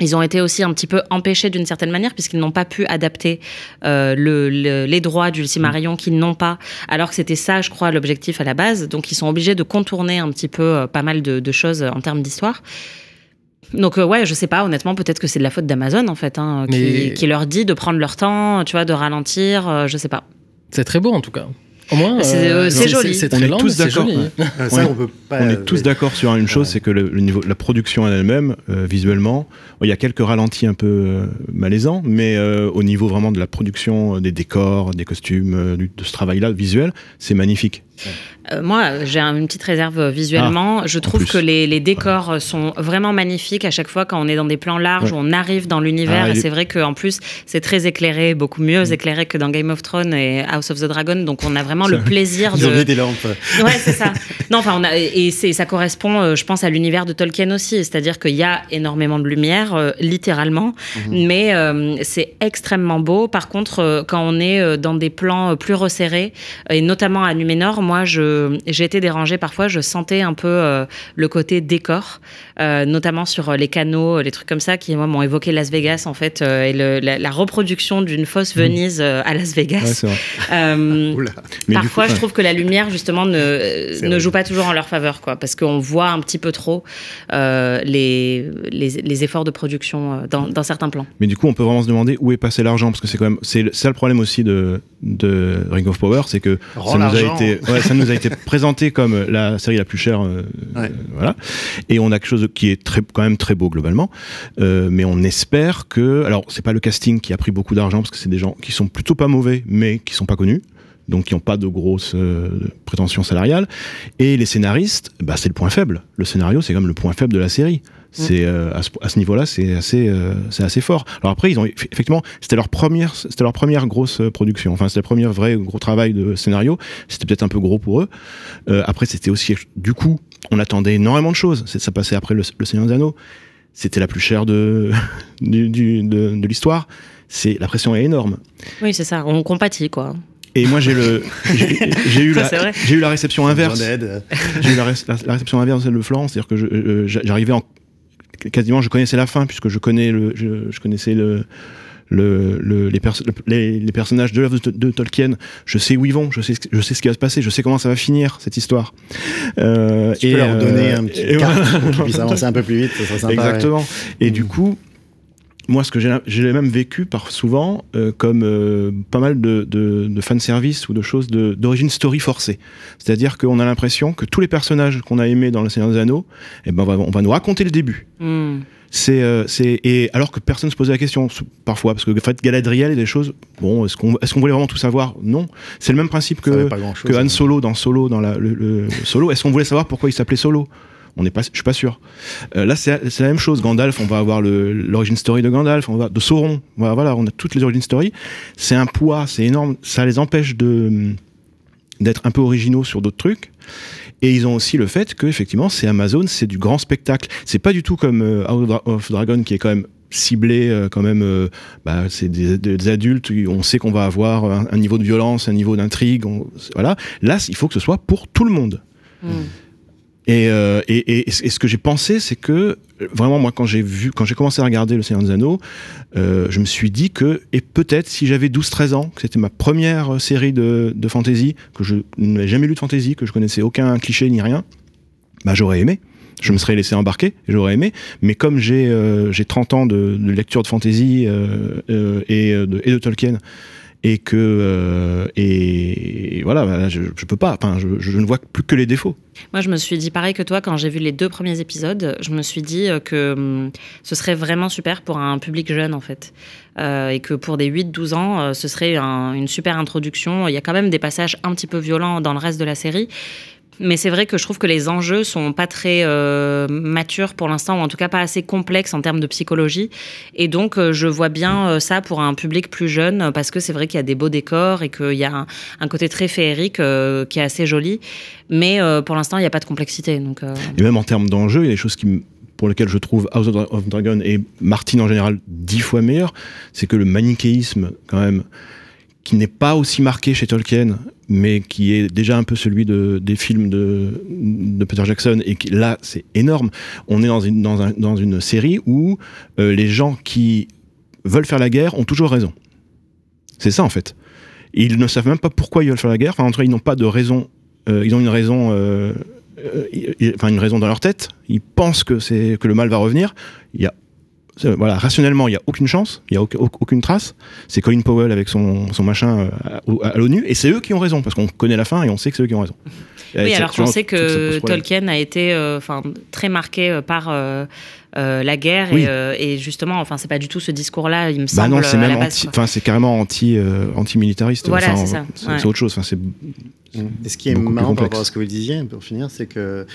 Ils ont été aussi un petit peu empêchés d'une certaine manière puisqu'ils n'ont pas pu adapter euh, le- le- les droits du Silmarillion qu'ils n'ont pas, alors que c'était ça, je crois, l'objectif à la base. Donc ils sont obligés de contourner un petit peu euh, pas mal de choses en termes d'histoire. Donc euh, ouais, je sais pas, honnêtement, peut-être que c'est de la faute d'Amazon en fait, hein, qui, Mais- qui leur dit de prendre leur temps, tu vois, de ralentir, euh, je sais pas. C'est très beau en tout cas. Au moins, C'est- euh, c'est joli. C'est On très est lent, tous d'accord, joli. ouais. Ça, On est- on peut pas. On euh, est tous d'accord sur une chose, Ouais. c'est que le, le niveau, la production en elle-même, euh, visuellement, il y a quelques ralentis un peu euh, malaisants, mais euh, au niveau vraiment de la production des décors, des costumes, euh, du- de ce travail-là visuel, c'est magnifique. Euh, moi, j'ai un- une petite réserve euh, visuellement. je trouve que les, les décors euh, sont vraiment magnifiques à chaque fois quand on est dans des plans larges, Ouais. où on arrive dans l'univers. Ah, et il c'est vrai qu'en plus, c'est très éclairé, beaucoup mieux éclairé que dans Game of Thrones et House of the Dragon. Donc, on a vraiment le plaisir de. des lampes. Ouais, c'est ça. Non, enfin, on a, et ça correspond, je pense, à l'univers de Tolkien aussi. C'est-à-dire qu'il y a énormément de lumière, euh, littéralement, mais euh, c'est extrêmement beau. Par contre, quand on est dans des plans plus resserrés, et notamment à Numénor, moi, je, j'ai été dérangée parfois. Je sentais un peu euh, le côté décor, euh, notamment sur euh, les canaux, les trucs comme ça, qui moi m'ont évoqué Las Vegas en fait, euh, et le- la, la reproduction d'une fausse Venise euh, à Las Vegas. vrai. Euh, du Parfois, coup, je trouve que la lumière, justement, ne, ne joue pas toujours en leur faveur, quoi, parce qu'on voit un petit peu trop euh, les, les, les efforts de production euh, dans, dans certains plans. Mais du coup, on peut vraiment se demander où est passé l'argent, parce que c'est quand même, c'est ça le problème aussi de, de Ring of Power, c'est que Rends ça nous, a été, ouais, ça nous a été présenté comme la série la plus chère, euh, Ouais. euh, voilà. Et on a quelque chose qui est très, quand même très beau globalement, Euh, mais on espère que, alors c'est pas le casting qui a pris beaucoup d'argent, parce que c'est des gens qui sont plutôt pas mauvais, mais qui sont pas connus. Donc qui n'ont pas de grosses euh, prétentions salariales. Et les scénaristes, bah, c'est le point faible. Le scénario, c'est comme le point faible de la série. C'est euh, à ce, niveau-là, c'est assez, euh, c'est assez fort. Alors après, ils ont eff- effectivement, c'était leur première, c'était leur première grosse euh, production. Enfin, c'était le premier vrai gros travail de scénario. C'était peut-être un peu gros pour eux. Euh, après, c'était aussi, du coup, on attendait énormément de choses. C'est- Ça passait après le, le Seigneur des Anneaux. C'était la plus chère de, du, du- de, de l'histoire. C'est la pression est énorme. Oui, c'est ça, on compatit, quoi. Et moi, j'ai le, j'ai eu eu la réception inverse. J'ai eu la, ré- la- la réception inverse de Florence, c'est-à-dire que j'arrivais en quasiment, je connaissais la fin puisque je connais le, je, je connaissais le, le, le- les, perso- les, les personnages de l'œuvre de, de Tolkien. Je sais où ils vont, je sais, ce- je sais ce qui va se passer, je sais comment ça va finir cette histoire. Euh, Tu peux leur euh, donner un petit et carte pour qu'ils puissent avancer un peu plus vite, ça sympa. Exactement. Et du coup, moi, ce que j'ai, j'ai même vécu par souvent euh, comme euh, pas mal de, de, de fanservice ou de choses d'origine story forcée. C'est-à-dire qu'on a l'impression que tous les personnages qu'on a aimés dans Le Seigneur des Anneaux, eh ben, on, va, on va nous raconter le début. Hmm. C'est, euh, et alors que personne se posait la question parfois, parce que en fait, Galadriel et des choses, bon, est-ce qu'on, est-ce qu'on voulait vraiment tout savoir? Non. C'est le même principe que, que Han hein. Solo dans Solo, dans la, le, le Solo. Est-ce qu'on voulait savoir pourquoi il s'appelait Solo? On n'est pas, je suis pas sûr. Euh, là, c'est la même chose. Gandalf, on va avoir l'origine story de Gandalf, on va de Sauron. Voilà, voilà, on a toutes les origin story. C'est un poids, c'est énorme. Ça les empêche de d'être un peu originaux sur d'autres trucs. Et ils ont aussi le fait que effectivement, c'est Amazon, c'est du grand spectacle. C'est pas du tout comme euh, House of Dra- of Dragon qui est quand même ciblé euh, quand même bah, c'est des, adultes on sait qu'on va avoir un, niveau de violence un niveau d'intrigue voilà là il faut que ce soit pour tout le monde et, euh, et, ce que j'ai pensé, c'est que vraiment moi quand j'ai vu, quand j'ai commencé à regarder Le Seigneur des Anneaux, euh, je me suis dit que et peut-être si j'avais 12-13 ans, que c'était ma première euh, série de, fantasy, que je n'avais jamais lu de fantasy, que je connaissais aucun cliché ni rien, bah j'aurais aimé. Je me serais laissé embarquer, j'aurais aimé. Mais comme j'ai euh, j'ai 30 ans de, lecture de fantasy et de Tolkien, et que euh, et, voilà, bah, je, peux pas. Enfin, je, ne vois plus que les défauts. Moi, je me suis dit pareil que toi quand j'ai vu les deux premiers épisodes. Je me suis dit euh, que hum, ce serait vraiment super pour un public jeune en fait. Euh, et que pour des 8-12 ans, ce serait un- une super introduction. Il y a quand même des passages un petit peu violents dans le reste de la série. Mais c'est vrai que je trouve que les enjeux sont pas très euh, matures pour l'instant, ou en tout cas pas assez complexes en termes de psychologie. Et donc, euh, je vois bien euh, ça pour un public plus jeune, parce que c'est vrai qu'il y a des beaux décors et qu'il y a un, côté très féerique qui est assez joli. Mais pour l'instant, il n'y a pas de complexité. Et même en termes d'enjeux, il y a des choses pour lesquelles je trouve House of Dra- of Dragon et Martin en général dix fois meilleur, c'est que le manichéisme, quand même, qui n'est pas aussi marqué chez Tolkien, mais qui est déjà un peu celui de, des films de, Peter Jackson, et qui, là, c'est énorme. On est dans une, dans un- dans une série où euh, les gens qui veulent faire la guerre ont toujours raison. C'est ça, en fait. Ils ne savent même pas pourquoi ils veulent faire la guerre. Enfin, en tout cas, ils n'ont pas de raison. euh, ils ont une raison, euh, enfin une raison dans leur tête. Ils pensent que c'est que le mal va revenir. Il a voilà, rationnellement, il n'y a aucune chance, il n'y a auc- auc- aucune trace. C'est Colin Powell avec son, son machin euh, à, l'ONU, et c'est eux qui ont raison, parce qu'on connaît la fin et on sait que c'est eux qui ont raison. Oui, alors qu'on sait que. Tolkien a été euh, enfin très marqué euh, par euh, euh, la guerre Oui. et, euh, et justement, enfin, c'est pas du tout ce discours-là, il me Bah semble. non, c'est même enfin c'est carrément anti, euh, anti-militariste. Voilà, c'est ça, C'est ouais. autre chose. Enfin, c'est Et ce qui est beaucoup plus marrant par complexe. rapport à ce que vous disiez, pour finir, c'est que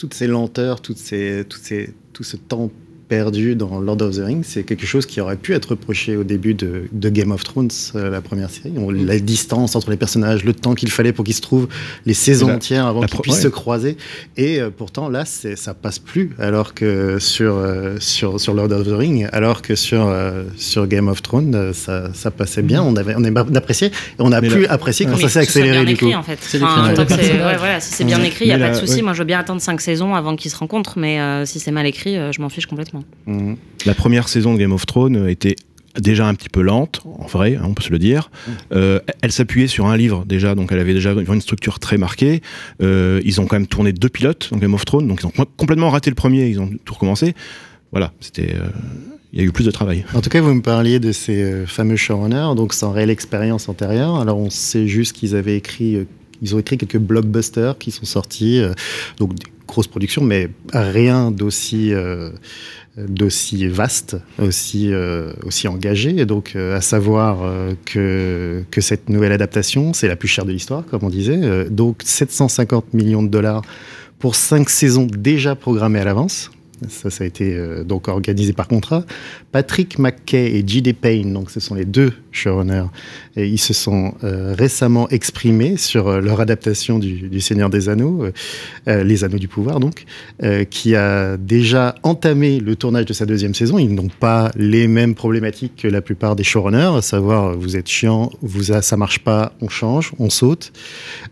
toutes ces lenteurs, toutes ces, toutes ces, tout ce temps perdu dans Lord of the Rings, c'est quelque chose qui aurait pu être reproché au début de, de Game of Thrones, euh, la première série. On- la distance entre les personnages, le temps qu'il fallait pour qu'ils se trouvent, les saisons La- entières avant qu'ils puissent ouais. se croiser. Et euh, pourtant, là, ça passe plus, alors que sur, euh, sur, sur Lord of the Rings, alors que sur, euh, sur Game of Thrones, ça, ça passait bien. On, avait, on a apprécié, et on a Mais plus apprécié quand ça s'est accéléré bien du coup. écrit, en fait. Enfin, ouais. ouais, voilà, si c'est bien Ouais. écrit, il n'y a pas de souci. ouais. Moi, je veux bien attendre cinq saisons avant qu'ils se rencontrent, mais euh, si c'est mal écrit, euh, je m'en fiche complètement. La première saison de Game of Thrones était déjà un petit peu lente, en vrai, hein, on peut se le dire. Euh, elle s'appuyait sur un livre déjà, donc elle avait déjà une structure très marquée. Euh, ils ont quand même tourné deux pilotes dans Game of Thrones, donc ils ont complètement raté le premier, ils ont tout recommencé. Voilà, c'était, euh, il y a eu plus de travail. En tout cas, vous me parliez de ces euh, fameux showrunners, donc sans réelle expérience antérieure. Alors, on sait juste qu'ils avaient écrit, euh, ils ont écrit quelques blockbusters qui sont sortis, euh, donc des grosses productions, mais rien d'aussi euh, d'aussi vaste, aussi euh, engagé. Donc, euh, à savoir euh, que cette nouvelle adaptation, c'est la plus chère de l'histoire, comme on disait. Donc, 750 millions de dollars pour cinq saisons déjà programmées à l'avance. Ça, ça a été donc organisé par contrat. Patrick McKay et J.D. Payne, donc ce sont les deux showrunners, et ils se sont euh, récemment exprimés sur euh, leur adaptation du, Seigneur des Anneaux, euh, Les Anneaux du Pouvoir donc, qui a déjà entamé le tournage de sa deuxième saison. Ils n'ont pas les mêmes problématiques que la plupart des showrunners, à savoir vous êtes chiant, vous a, ça marche pas, on change, on saute.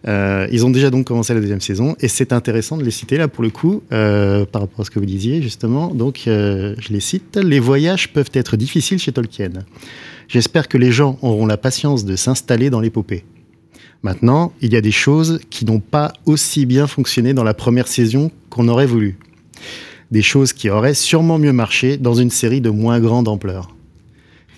Ils ont déjà donc commencé la deuxième saison et c'est intéressant de les citer là pour le coup par rapport à ce que vous disiez justement. Donc je les cite. Les voyages peuvent être difficiles chez Tolkien. J'espère que les gens auront la patience de s'installer dans l'épopée. Maintenant, il y a des choses qui n'ont pas aussi bien fonctionné dans la première saison qu'on aurait voulu. Des choses qui auraient sûrement mieux marché dans une série de moins grande ampleur.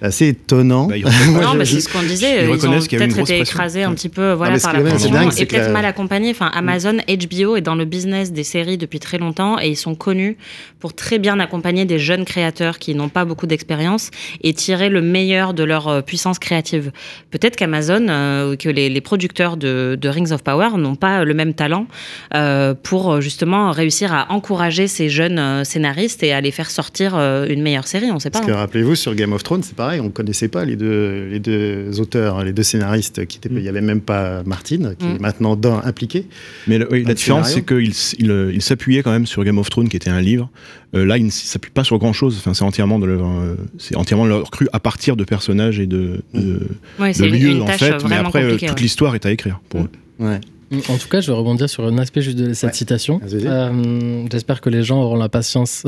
C'est assez étonnant. Bah, Non, mais c'est ce qu'on disait. ils Ils, ont peut-être été écrasés un petit peu voilà, mais ce par la pression dingue, et peut-être la- mal accompagnés. Enfin, Amazon, HBO est dans le business des séries depuis très longtemps et ils sont connus pour très bien accompagner des jeunes créateurs qui n'ont pas beaucoup d'expérience et tirer le meilleur de leur euh, puissance créative. Peut-être qu'Amazon, euh, ou que les, les producteurs de, de Rings of Power n'ont pas le même talent euh, pour euh, justement réussir à encourager ces jeunes scénaristes et à les faire sortir euh, une meilleure série. On sait pas. Parce que hein. rappelez-vous, sur Game of Thrones, c'est pareil, on ne connaissait pas les deux, les deux auteurs, les deux scénaristes. Qui étaient, Il n'y avait même pas Martine, qui Mm. est maintenant dans, impliqué. Mais le- oui, Dans la différence, c'est qu'il il, euh, il s'appuyait quand même sur Game of Thrones, qui était un livre. Euh, là, il ne s'appuie pas sur grand chose. Enfin, c'est entièrement de leur, euh, c'est entièrement de leur cru à partir de personnages et de, de, Ouais, de lieux en fait. Mais vraiment après, euh, toute ouais. l'histoire est à écrire. Pour eux. Ouais. En tout cas, je vais rebondir sur un aspect juste de cette Ouais. citation. Euh, J'espère que les gens auront la patience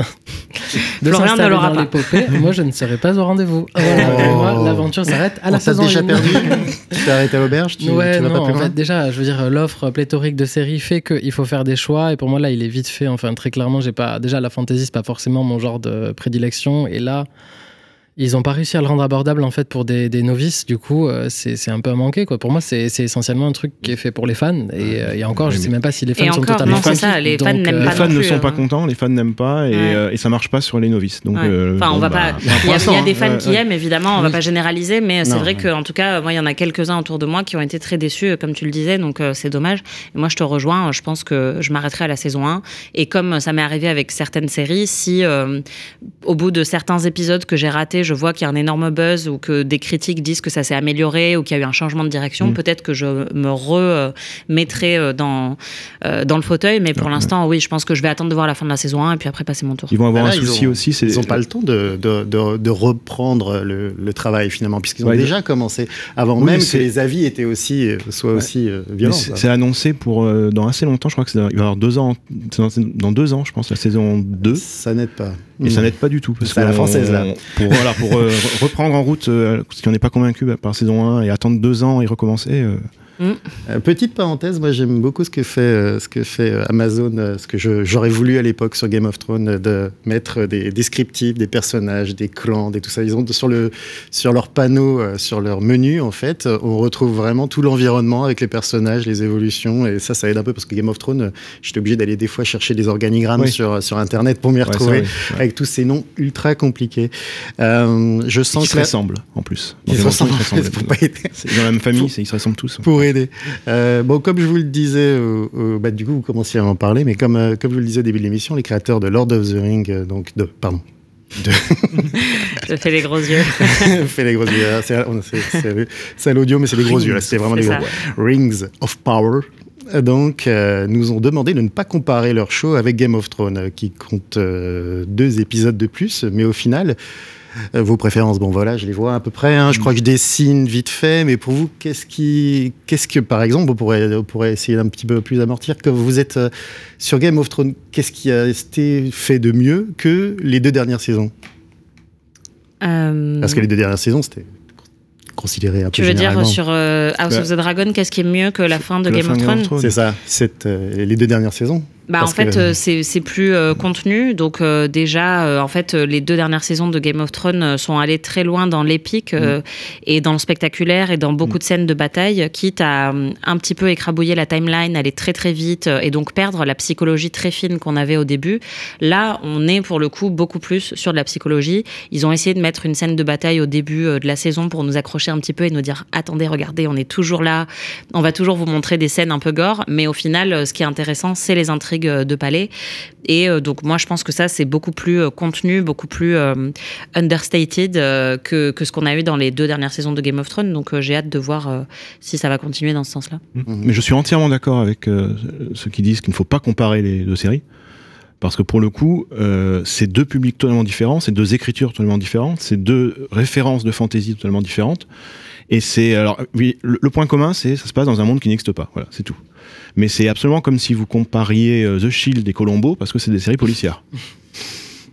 de s'installer dans l'épopée. Moi, je ne serai pas au rendez-vous. Oh. L'aventure s'arrête à On la t'a saison déjà 1. perdu Tu t'es arrêté à l'auberge tu, ouais, tu vas non, pas plus en fait, déjà, je veux dire, l'offre pléthorique de séries fait qu'il faut faire des choix. Et pour moi, là, il est vite fait. Enfin, très clairement, j'ai pas. Déjà, la fantasy, c'est pas forcément mon genre de prédilection. Et là, ils ont pas réussi à le rendre abordable, en fait, pour des, des novices. Du coup, euh, c'est c'est un peu à manquer, quoi. Pour moi, c'est c'est essentiellement un truc qui est fait pour les fans. Et, euh, et encore, je mais- sais même pas si les fans Et sont encore, totalement non, c'est fans. ça, les fans Donc, euh, Les pas fans non ne plus, sont hein. pas contents, les fans n'aiment pas, et, Ouais. euh, et ça marche pas sur les novices. Donc, Ouais. euh, Enfin, on bon, va bah, pas. Il y, a, il y a l'instant, des fans hein, qui aiment, évidemment. On va pas généraliser, mais c'est vrai qu'en tout cas, moi, il y en a quelques-uns autour de moi qui ont été très déçus, comme tu le disais. Donc, c'est dommage. Et moi, je te rejoins. Je pense que je m'arrêterai à la saison 1. Et comme ça m'est arrivé avec certaines séries, si au bout de certains épisodes que j'ai ratés, je vois qu'il y a un énorme buzz ou que des critiques disent que ça s'est amélioré ou qu'il y a eu un changement de direction, Mm. peut-être que je me remettrai dans, euh, dans le fauteuil. Mais pour Ouais. l'instant, oui, je pense que je vais attendre de voir la fin de la saison 1 et puis après passer mon tour. Ils vont avoir Ah là, un souci ont- aussi. Ils n'ont pas le temps de, de, de, de reprendre le, le travail finalement, puisqu'ils ont Ouais, déjà commencé, avant Oui, même que les avis étaient aussi, euh, soient Ouais. aussi euh, violents. c'est annoncé pour euh, dans assez longtemps, je crois que c'est dans- il va y avoir deux ans, dans, dans deux ans, je pense, la saison 2. Ça n'aide pas. Et ça Mm. n'aide pas du tout. Parce C'est à la française, là. Pour, voilà, pour euh, re- reprendre en route, euh, parce qu'on n'est pas convaincu par saison 1 et attendre deux ans et recommencer. Euh, Euh, petite parenthèse, moi j'aime beaucoup ce que fait, euh, ce que fait euh, Amazon, euh, ce que je- j'aurais voulu à l'époque sur Game of Thrones, euh, de mettre des descriptifs des personnages, des clans, des tout ça. Ils ont sur, le, sur leur panneau, euh, sur leur menu, en fait, euh, on retrouve vraiment tout l'environnement avec les personnages, les évolutions, et ça, ça aide un peu parce que Game of Thrones, euh, j'étais obligé d'aller des fois chercher des organigrammes Oui. sur, sur Internet pour m'y ouais, ça, retrouver. oui. Avec tous ces noms ultra compliqués. Euh, je Et sens qui se que ressemblent en plus. Ils se ressemblent, ils se ressemblent. pas dans la même famille, ils se ressemblent tous. pour aider. Euh, bon, comme je vous le disais, euh, euh, bah, du coup, vous commenciez à en parler, mais comme, euh, comme je vous le disais au début de l'émission, les créateurs de Lord of the Ring, donc de, pardon, de, Je fais les gros yeux. fait les gros yeux, c'est à l'audio, mais c'est des gros yeux, là, c'était vraiment des C'est gros. Rings of Power. Donc, euh, nous ont demandé de ne pas comparer leur show avec Game of Thrones, qui compte euh, deux épisodes de plus, mais au final, vos préférences, bon voilà, je les vois à peu près. hein. je crois que je dessine vite fait, mais pour vous, qu'est-ce qui, qu'est-ce que, par exemple, on pourrait, on pourrait essayer d'un petit peu plus amortir que vous êtes euh, sur Game of Thrones, qu'est-ce qui a été fait de mieux que les deux dernières saisons? Euh, Parce que les deux dernières saisons, c'était considéré un Tu peu veux dire sur euh, House Bah, of the Dragon, qu'est-ce qui est mieux que la fin de la Game fin of de Game of Thrones? Thrones. C'est ça, c'est euh, les deux dernières saisons. Bah, en fait, que- euh, c'est plus euh, contenu. Donc, euh, déjà, euh, en fait, les deux dernières saisons de Game of Thrones sont allées très loin dans l'épique euh, et dans le spectaculaire et dans beaucoup de scènes de bataille, quitte à un petit peu écrabouiller la timeline, aller très très vite et donc perdre la psychologie très fine qu'on avait au début. Là, on est pour le coup beaucoup plus sur de la psychologie. Ils ont essayé de mettre une scène de bataille au début de la saison pour nous accrocher un petit peu et nous dire attendez, regardez, on est toujours là. On va toujours vous montrer des scènes un peu gore, mais au final, ce qui est intéressant, c'est les intrigues euh, de palais. Et euh, donc, moi, je pense que ça, c'est beaucoup plus euh, contenu, beaucoup plus euh, understated euh, que, que ce qu'on a eu dans les deux dernières saisons de Game of Thrones. Donc, euh, j'ai hâte de voir euh, si ça va continuer dans ce sens-là. Mais je suis entièrement d'accord avec euh, ceux qui disent qu'il ne faut pas comparer les deux séries. Parce que pour le coup, euh, c'est deux publics totalement différents, c'est deux écritures totalement différentes, c'est deux références de fantasy totalement différentes. Et c'est alors oui, le, le point commun, c'est ça se passe dans un monde qui n'existe pas. Voilà, c'est tout. Mais c'est absolument comme si vous compariez euh, The Shield et Colombo parce que c'est des séries policières.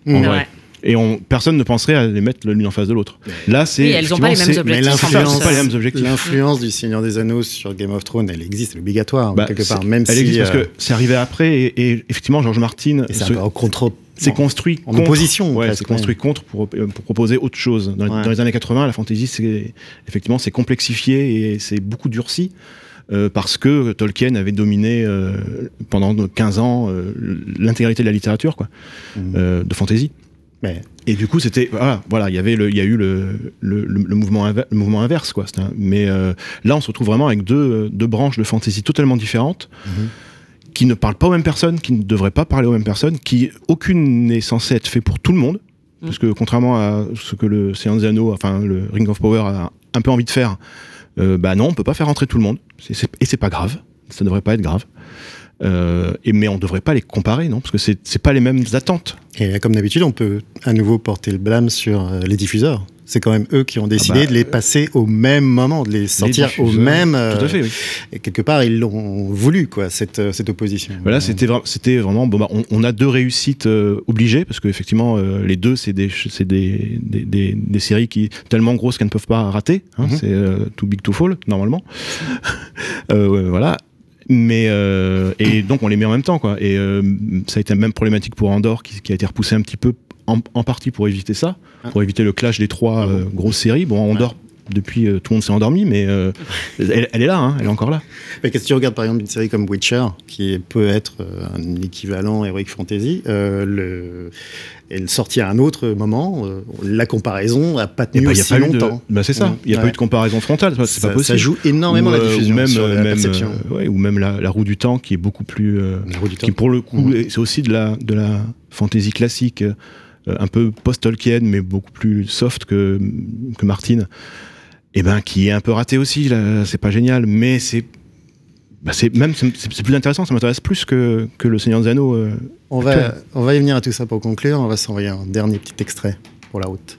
En vrai. Et on, personne ne penserait à les mettre l'une en face de l'autre. Là, c'est. Oui, elles ont pas les mêmes objectifs, Mais en Elles ont fait. pas les mêmes objectifs. L'influence du Seigneur des Anneaux sur Game of Thrones, elle existe, elle est obligatoire, Bah, quelque part. Même elle si. existe parce euh, que c'est arrivé après et, et effectivement George Martin et c'est contre. construit en contre- opposition, Ouais, c'est construit ouais. contre pour, pour proposer autre chose. Dans, Ouais. dans les années 80, la fantasy, c'est effectivement, c'est complexifié et c'est beaucoup durci. Euh, parce que Tolkien avait dominé euh, pendant 15 ans euh, l'intégralité de la littérature quoi, Mhm. euh, de fantasy. Mais Et du coup, c'était voilà, voilà, il y avait il y a eu le, le, le- le mouvement, inver- le mouvement inverse quoi. Un- mais euh, là, on se retrouve vraiment avec deux, deux branches de fantasy totalement différentes, Mhm. qui ne parlent pas aux mêmes personnes, qui ne devraient pas parler aux mêmes personnes, qui aucune n'est censée être fait pour tout le monde, parce que contrairement à ce que le Anneaux, enfin le Ring of Power a un peu envie de faire, euh, bah non, on peut pas faire rentrer tout le monde, et c'est pas grave, ça devrait pas être grave. Euh, mais on devrait pas les comparer, non, parce que c'est pas les mêmes attentes. Et comme d'habitude, on peut à nouveau porter le blâme sur euh, les diffuseurs. C'est quand même eux qui ont décidé bah, de les passer au même moment, de les sortir au même. euh, Tout à fait, oui. Et quelque part, ils l'ont voulu, quoi, cette, euh, cette opposition. Voilà, c'était vra- c'était vraiment bon. bah, on, on a deux réussites euh, obligées parce que effectivement euh, les deux c'est des des, des, séries qui tellement grosses qu'elles ne peuvent pas rater. hein, Mhm. C'est euh, too big to fall normalement. Euh, ouais, voilà. Mais euh, et donc on les met en même temps quoi. Et euh, ça a été même problématique pour Andorre qui, qui a été repoussé un petit peu en, en partie pour éviter ça, pour éviter le clash des trois euh, grosses séries. Bon, Andorre depuis euh, tout le monde s'est endormi, mais euh, elle, elle est là, hein, elle est encore là. Mais que tu regardes par exemple une série comme Witcher, qui peut être euh, un équivalent Heroic Fantasy, le... elle sortie à un autre moment, la comparaison n'a pas Eh tenu a aussi pas de- longtemps. bah, c'est ça. Il n'y a pas Ouais. eu de comparaison frontale. C'est pas- Ça- pas possible. ça joue énormément Ou, la diffusion ou même, sur la même, perception. ouais, ou même la, la roue du temps qui est beaucoup plus. La roue du qui temps. pour le coup, Mm. est- c'est aussi de la, de la fantasy classique, un peu post-Tolkien, mais beaucoup plus soft que, que Martin. Et ben, qui est un peu raté aussi. là, C'est pas génial, mais c'est. bah, c'est même c'est c'est plus intéressant, ça m'intéresse plus que, que le Seigneur des Anneaux. euh, On va, on va y venir à tout ça pour conclure. On va s'envoyer un dernier petit extrait pour la route.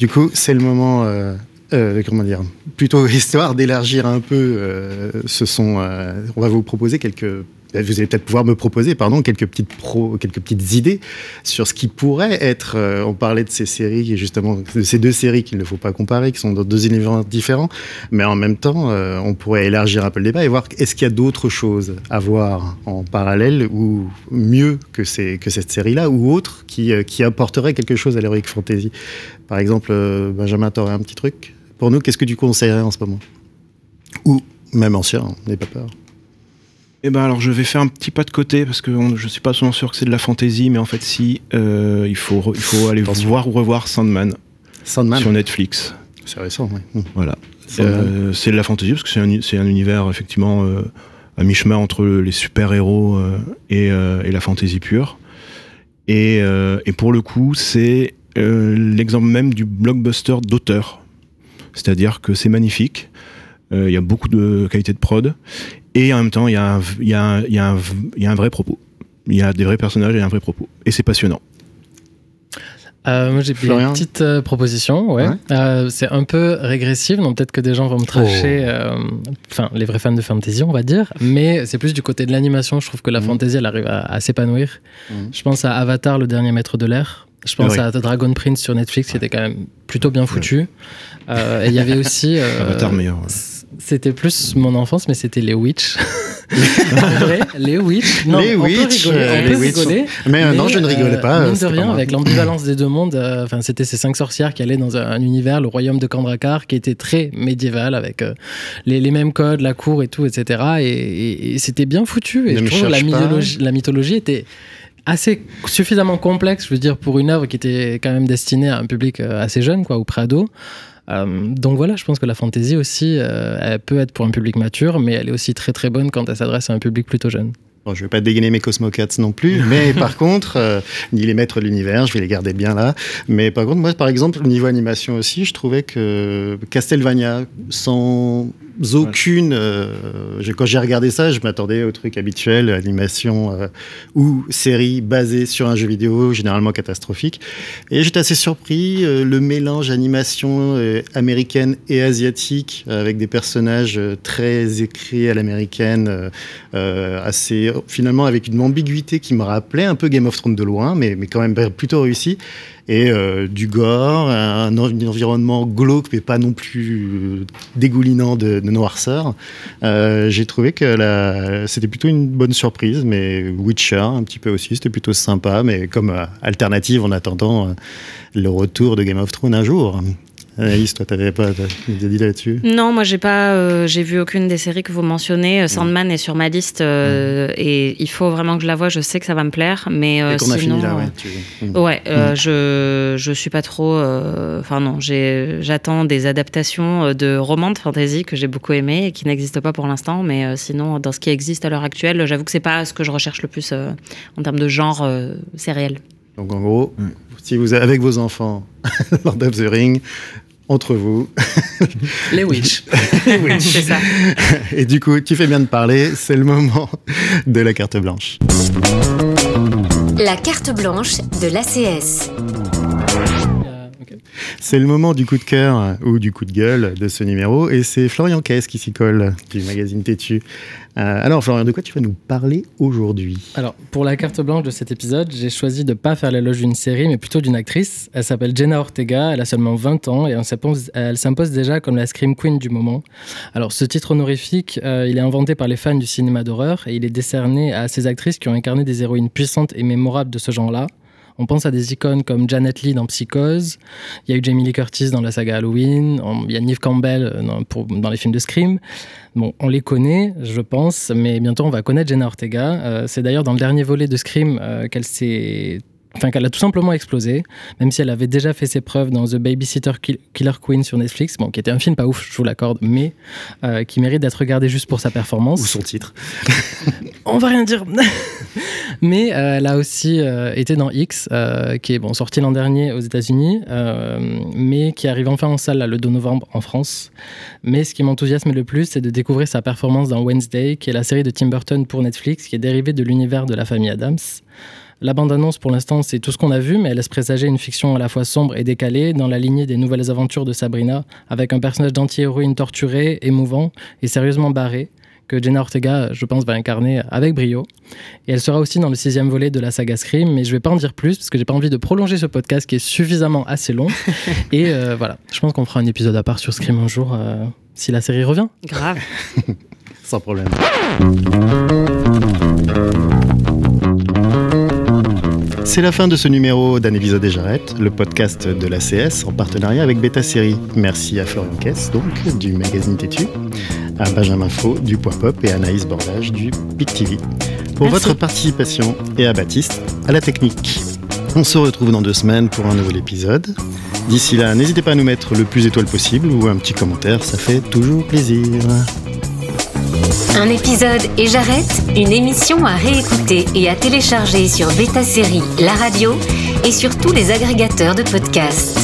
Du coup, c'est le moment, euh, euh, comment dire, plutôt histoire d'élargir un peu. euh, ce euh, on va vous proposer quelques. Vous allez peut-être pouvoir me proposer, pardon, quelques petites pro, quelques petites idées sur ce qui pourrait être. euh, on parlait de ces séries, justement, de ces deux séries qu'il ne faut pas comparer, qui sont dans deux univers différents, mais en même temps, on pourrait élargir un peu le débat et voir est-ce qu'il y a d'autres choses à voir en parallèle ou mieux que, ces, que cette série-là ou autre qui, euh, qui apporterait quelque chose à l'Heroic Fantasy. Par exemple, Benjamin, t'aurais un petit truc? Pour nous Qu'est-ce que tu conseillerais en ce moment? Ou même ancien, n'aie pas peur. Eh ben alors je vais faire un petit pas de côté parce que on- je suis pas souvent sûr que c'est de la fantasy, mais en fait si euh, il faut re- il faut aller Attention. voir ou revoir Sandman, Sandman, sur Netflix. c'est récent, ouais. Mmh. Voilà. Euh, c'est de la fantasy parce que c'est un, c'est un univers effectivement euh, à mi-chemin entre les super-héros euh, et, et la fantasy pure. Et, et pour le coup, c'est l'exemple même du blockbuster d'auteur. C'est-à-dire que c'est magnifique, euh, il y a beaucoup de qualité de prod, et en même temps, il y, a un v- il y, a un- il y, a un v- il y a un vrai propos. Il y a des vrais personnages et un vrai propos. Et c'est passionnant. Euh, moi j'ai Florian petites euh, propositions, ouais. Ouais. Euh, c'est un peu régressif, donc peut-être que des gens vont me tracher, Oh. euh, enfin les vrais fans de fantasy on va dire, mais c'est plus du côté de l'animation, je trouve que la Mhm. fantasy elle arrive à, à s'épanouir. Mhm. Je pense à Avatar, le dernier maître de l'air. Je pense Ah oui. à Dragon Prince sur Netflix qui était quand même plutôt bien foutu. Euh, et il y avait aussi... euh, Avatar meilleur. ouais. C'était plus mon enfance, mais c'était les Witch. Vrai, les Witch. Non, Les on Witch, peut rigoler. euh, on les peut Witch rigoler, Mais, non, je ne rigolais euh, pas. Mine de rien, pas avec l'ambivalence des deux mondes, euh, c'était ces cinq sorcières qui allaient dans un, un univers, le royaume de Kandrakar, qui était très médiéval, avec euh, les, les mêmes codes, la cour et tout, etc. Et, et- et c'était bien foutu. Et je trouve que la mythologie, la mythologie était assez suffisamment complexe, je veux dire, pour une œuvre qui était quand même destinée à un public euh, assez jeune, quoi, ou pré-ado. Euh, donc voilà, je pense que la fantasy aussi, euh, elle peut être pour un public mature, mais elle est aussi très très bonne quand elle s'adresse à un public plutôt jeune. Bon, je vais pas dégainer mes Cosmocats non plus, mais par contre, euh, ni les maîtres de l'univers, je vais les garder bien là. Mais par contre, moi, par exemple, au niveau animation aussi, je trouvais que Castlevania, sans aucune. euh, quand j'ai regardé ça, je m'attendais au truc habituel, animation euh, ou série basée sur un jeu vidéo, généralement catastrophique. Et j'étais assez surpris, le mélange animation américaine et asiatique, avec des personnages très écrits à l'américaine, euh, finalement avec une ambiguïté qui me rappelait un peu Game of Thrones de loin, mais, mais quand même plutôt réussi. Et euh, du gore, un, environnement glauque, mais pas non plus euh, dégoulinant de, noirceur. Euh, J'ai trouvé que c'était plutôt une bonne surprise, mais Witcher un petit peu aussi, c'était plutôt sympa, mais comme alternative en attendant le retour de Game of Thrones un jour. Anaïs, toi, t'avais pas idées là-dessus Non, moi j'ai pas, euh, j'ai vu aucune des séries que vous mentionnez. Euh, Sandman est sur ma liste euh, et il faut vraiment que je la voie. Je sais que ça va me plaire, mais euh, qu'on a sinon, fini là, ouais. tu- Mm. Ouais, euh, je je suis pas trop. euh, Enfin non, j'ai j'attends des adaptations de romans de fantasy que j'ai beaucoup aimé et qui n'existent pas pour l'instant. Mais euh, sinon, dans ce qui existe à l'heure actuelle, j'avoue que c'est pas ce que je recherche le plus euh, en termes de genre euh, sériel. Donc en gros, si vous avez avec vos enfants Lord of the Ring, entre vous, Les Witch. c'est ça. et du coup, tu fais bien de parler, c'est le moment de la carte blanche. La carte blanche de l'ACS. Euh. C'est le moment du coup de cœur ou du coup de gueule de ce numéro, et c'est Florian Caisse qui s'y colle du magazine Tétu. Euh, alors Florian, de quoi tu vas nous parler aujourd'hui? Alors, pour la carte blanche de cet épisode, j'ai choisi de pas faire l'éloge d'une série, mais plutôt d'une actrice. Elle s'appelle Jenna Ortega, elle a seulement 20 ans et elle s'impose déjà comme la Scream Queen du moment. Alors, ce titre honorifique, euh, il est inventé par les fans du cinéma d'horreur et il est décerné à ces actrices qui ont incarné des héroïnes puissantes et mémorables de ce genre-là. On pense à des icônes comme Janet Leigh dans Psychose, il y a eu Jamie Lee Curtis dans la saga Halloween, il y a Neve Campbell euh, dans, pour- dans les films de Scream. Bon, on les connaît, je pense, mais bientôt on va connaître Jenna Ortega. Euh, c'est d'ailleurs dans le dernier volet de Scream euh, qu'elle s'est. Enfin, qu'elle a tout simplement explosé, même si elle avait déjà fait ses preuves dans The Babysitter Kill- Killer Queen sur Netflix, bon, qui était un film pas ouf, je vous l'accorde, mais euh, qui mérite d'être regardé juste pour sa performance. Ou son titre On va rien dire. Mais euh, elle a aussi euh, été dans X, euh, qui est bon, sorti l'an dernier aux États-Unis, mais qui arrive enfin en salle là, le 2 novembre en France. Mais ce qui m'enthousiasme le plus, c'est de découvrir sa performance dans Wednesday, qui est la série de Tim Burton pour Netflix, qui est dérivée de l'univers de la famille Adams. La bande-annonce, pour l'instant, c'est tout ce qu'on a vu, mais elle laisse présager une fiction à la fois sombre et décalée, dans la lignée des nouvelles aventures de Sabrina, avec un personnage d'anti-héroïne torturé, émouvant et sérieusement barré, que Jenna Ortega, je pense, va incarner avec brio. Et elle sera aussi dans le sixième volet de la saga Scream, mais je vais pas en dire plus, parce que j'ai pas envie de prolonger ce podcast qui est suffisamment assez long. et euh, voilà, je pense qu'on fera un épisode à part sur Scream un jour, euh, si la série revient. Grave. Sans problème. C'est la fin de ce numéro d'un épisode et j'arrête, le podcast de l'ACS en partenariat avec Beta Série. Merci à Florian Kess, donc, du magazine Tétu, à Benjamin Faux du Point Pop et à Anaïs Bordage du Pic TV pour Merci. votre participation et à Baptiste à la technique. On se retrouve dans deux semaines pour un nouvel épisode. D'ici là, n'hésitez pas à nous mettre le plus étoile possible ou un petit commentaire, ça fait toujours plaisir. Un épisode et j'arrête, une émission à réécouter et à télécharger sur Beta Série, la radio et sur tous les agrégateurs de podcasts.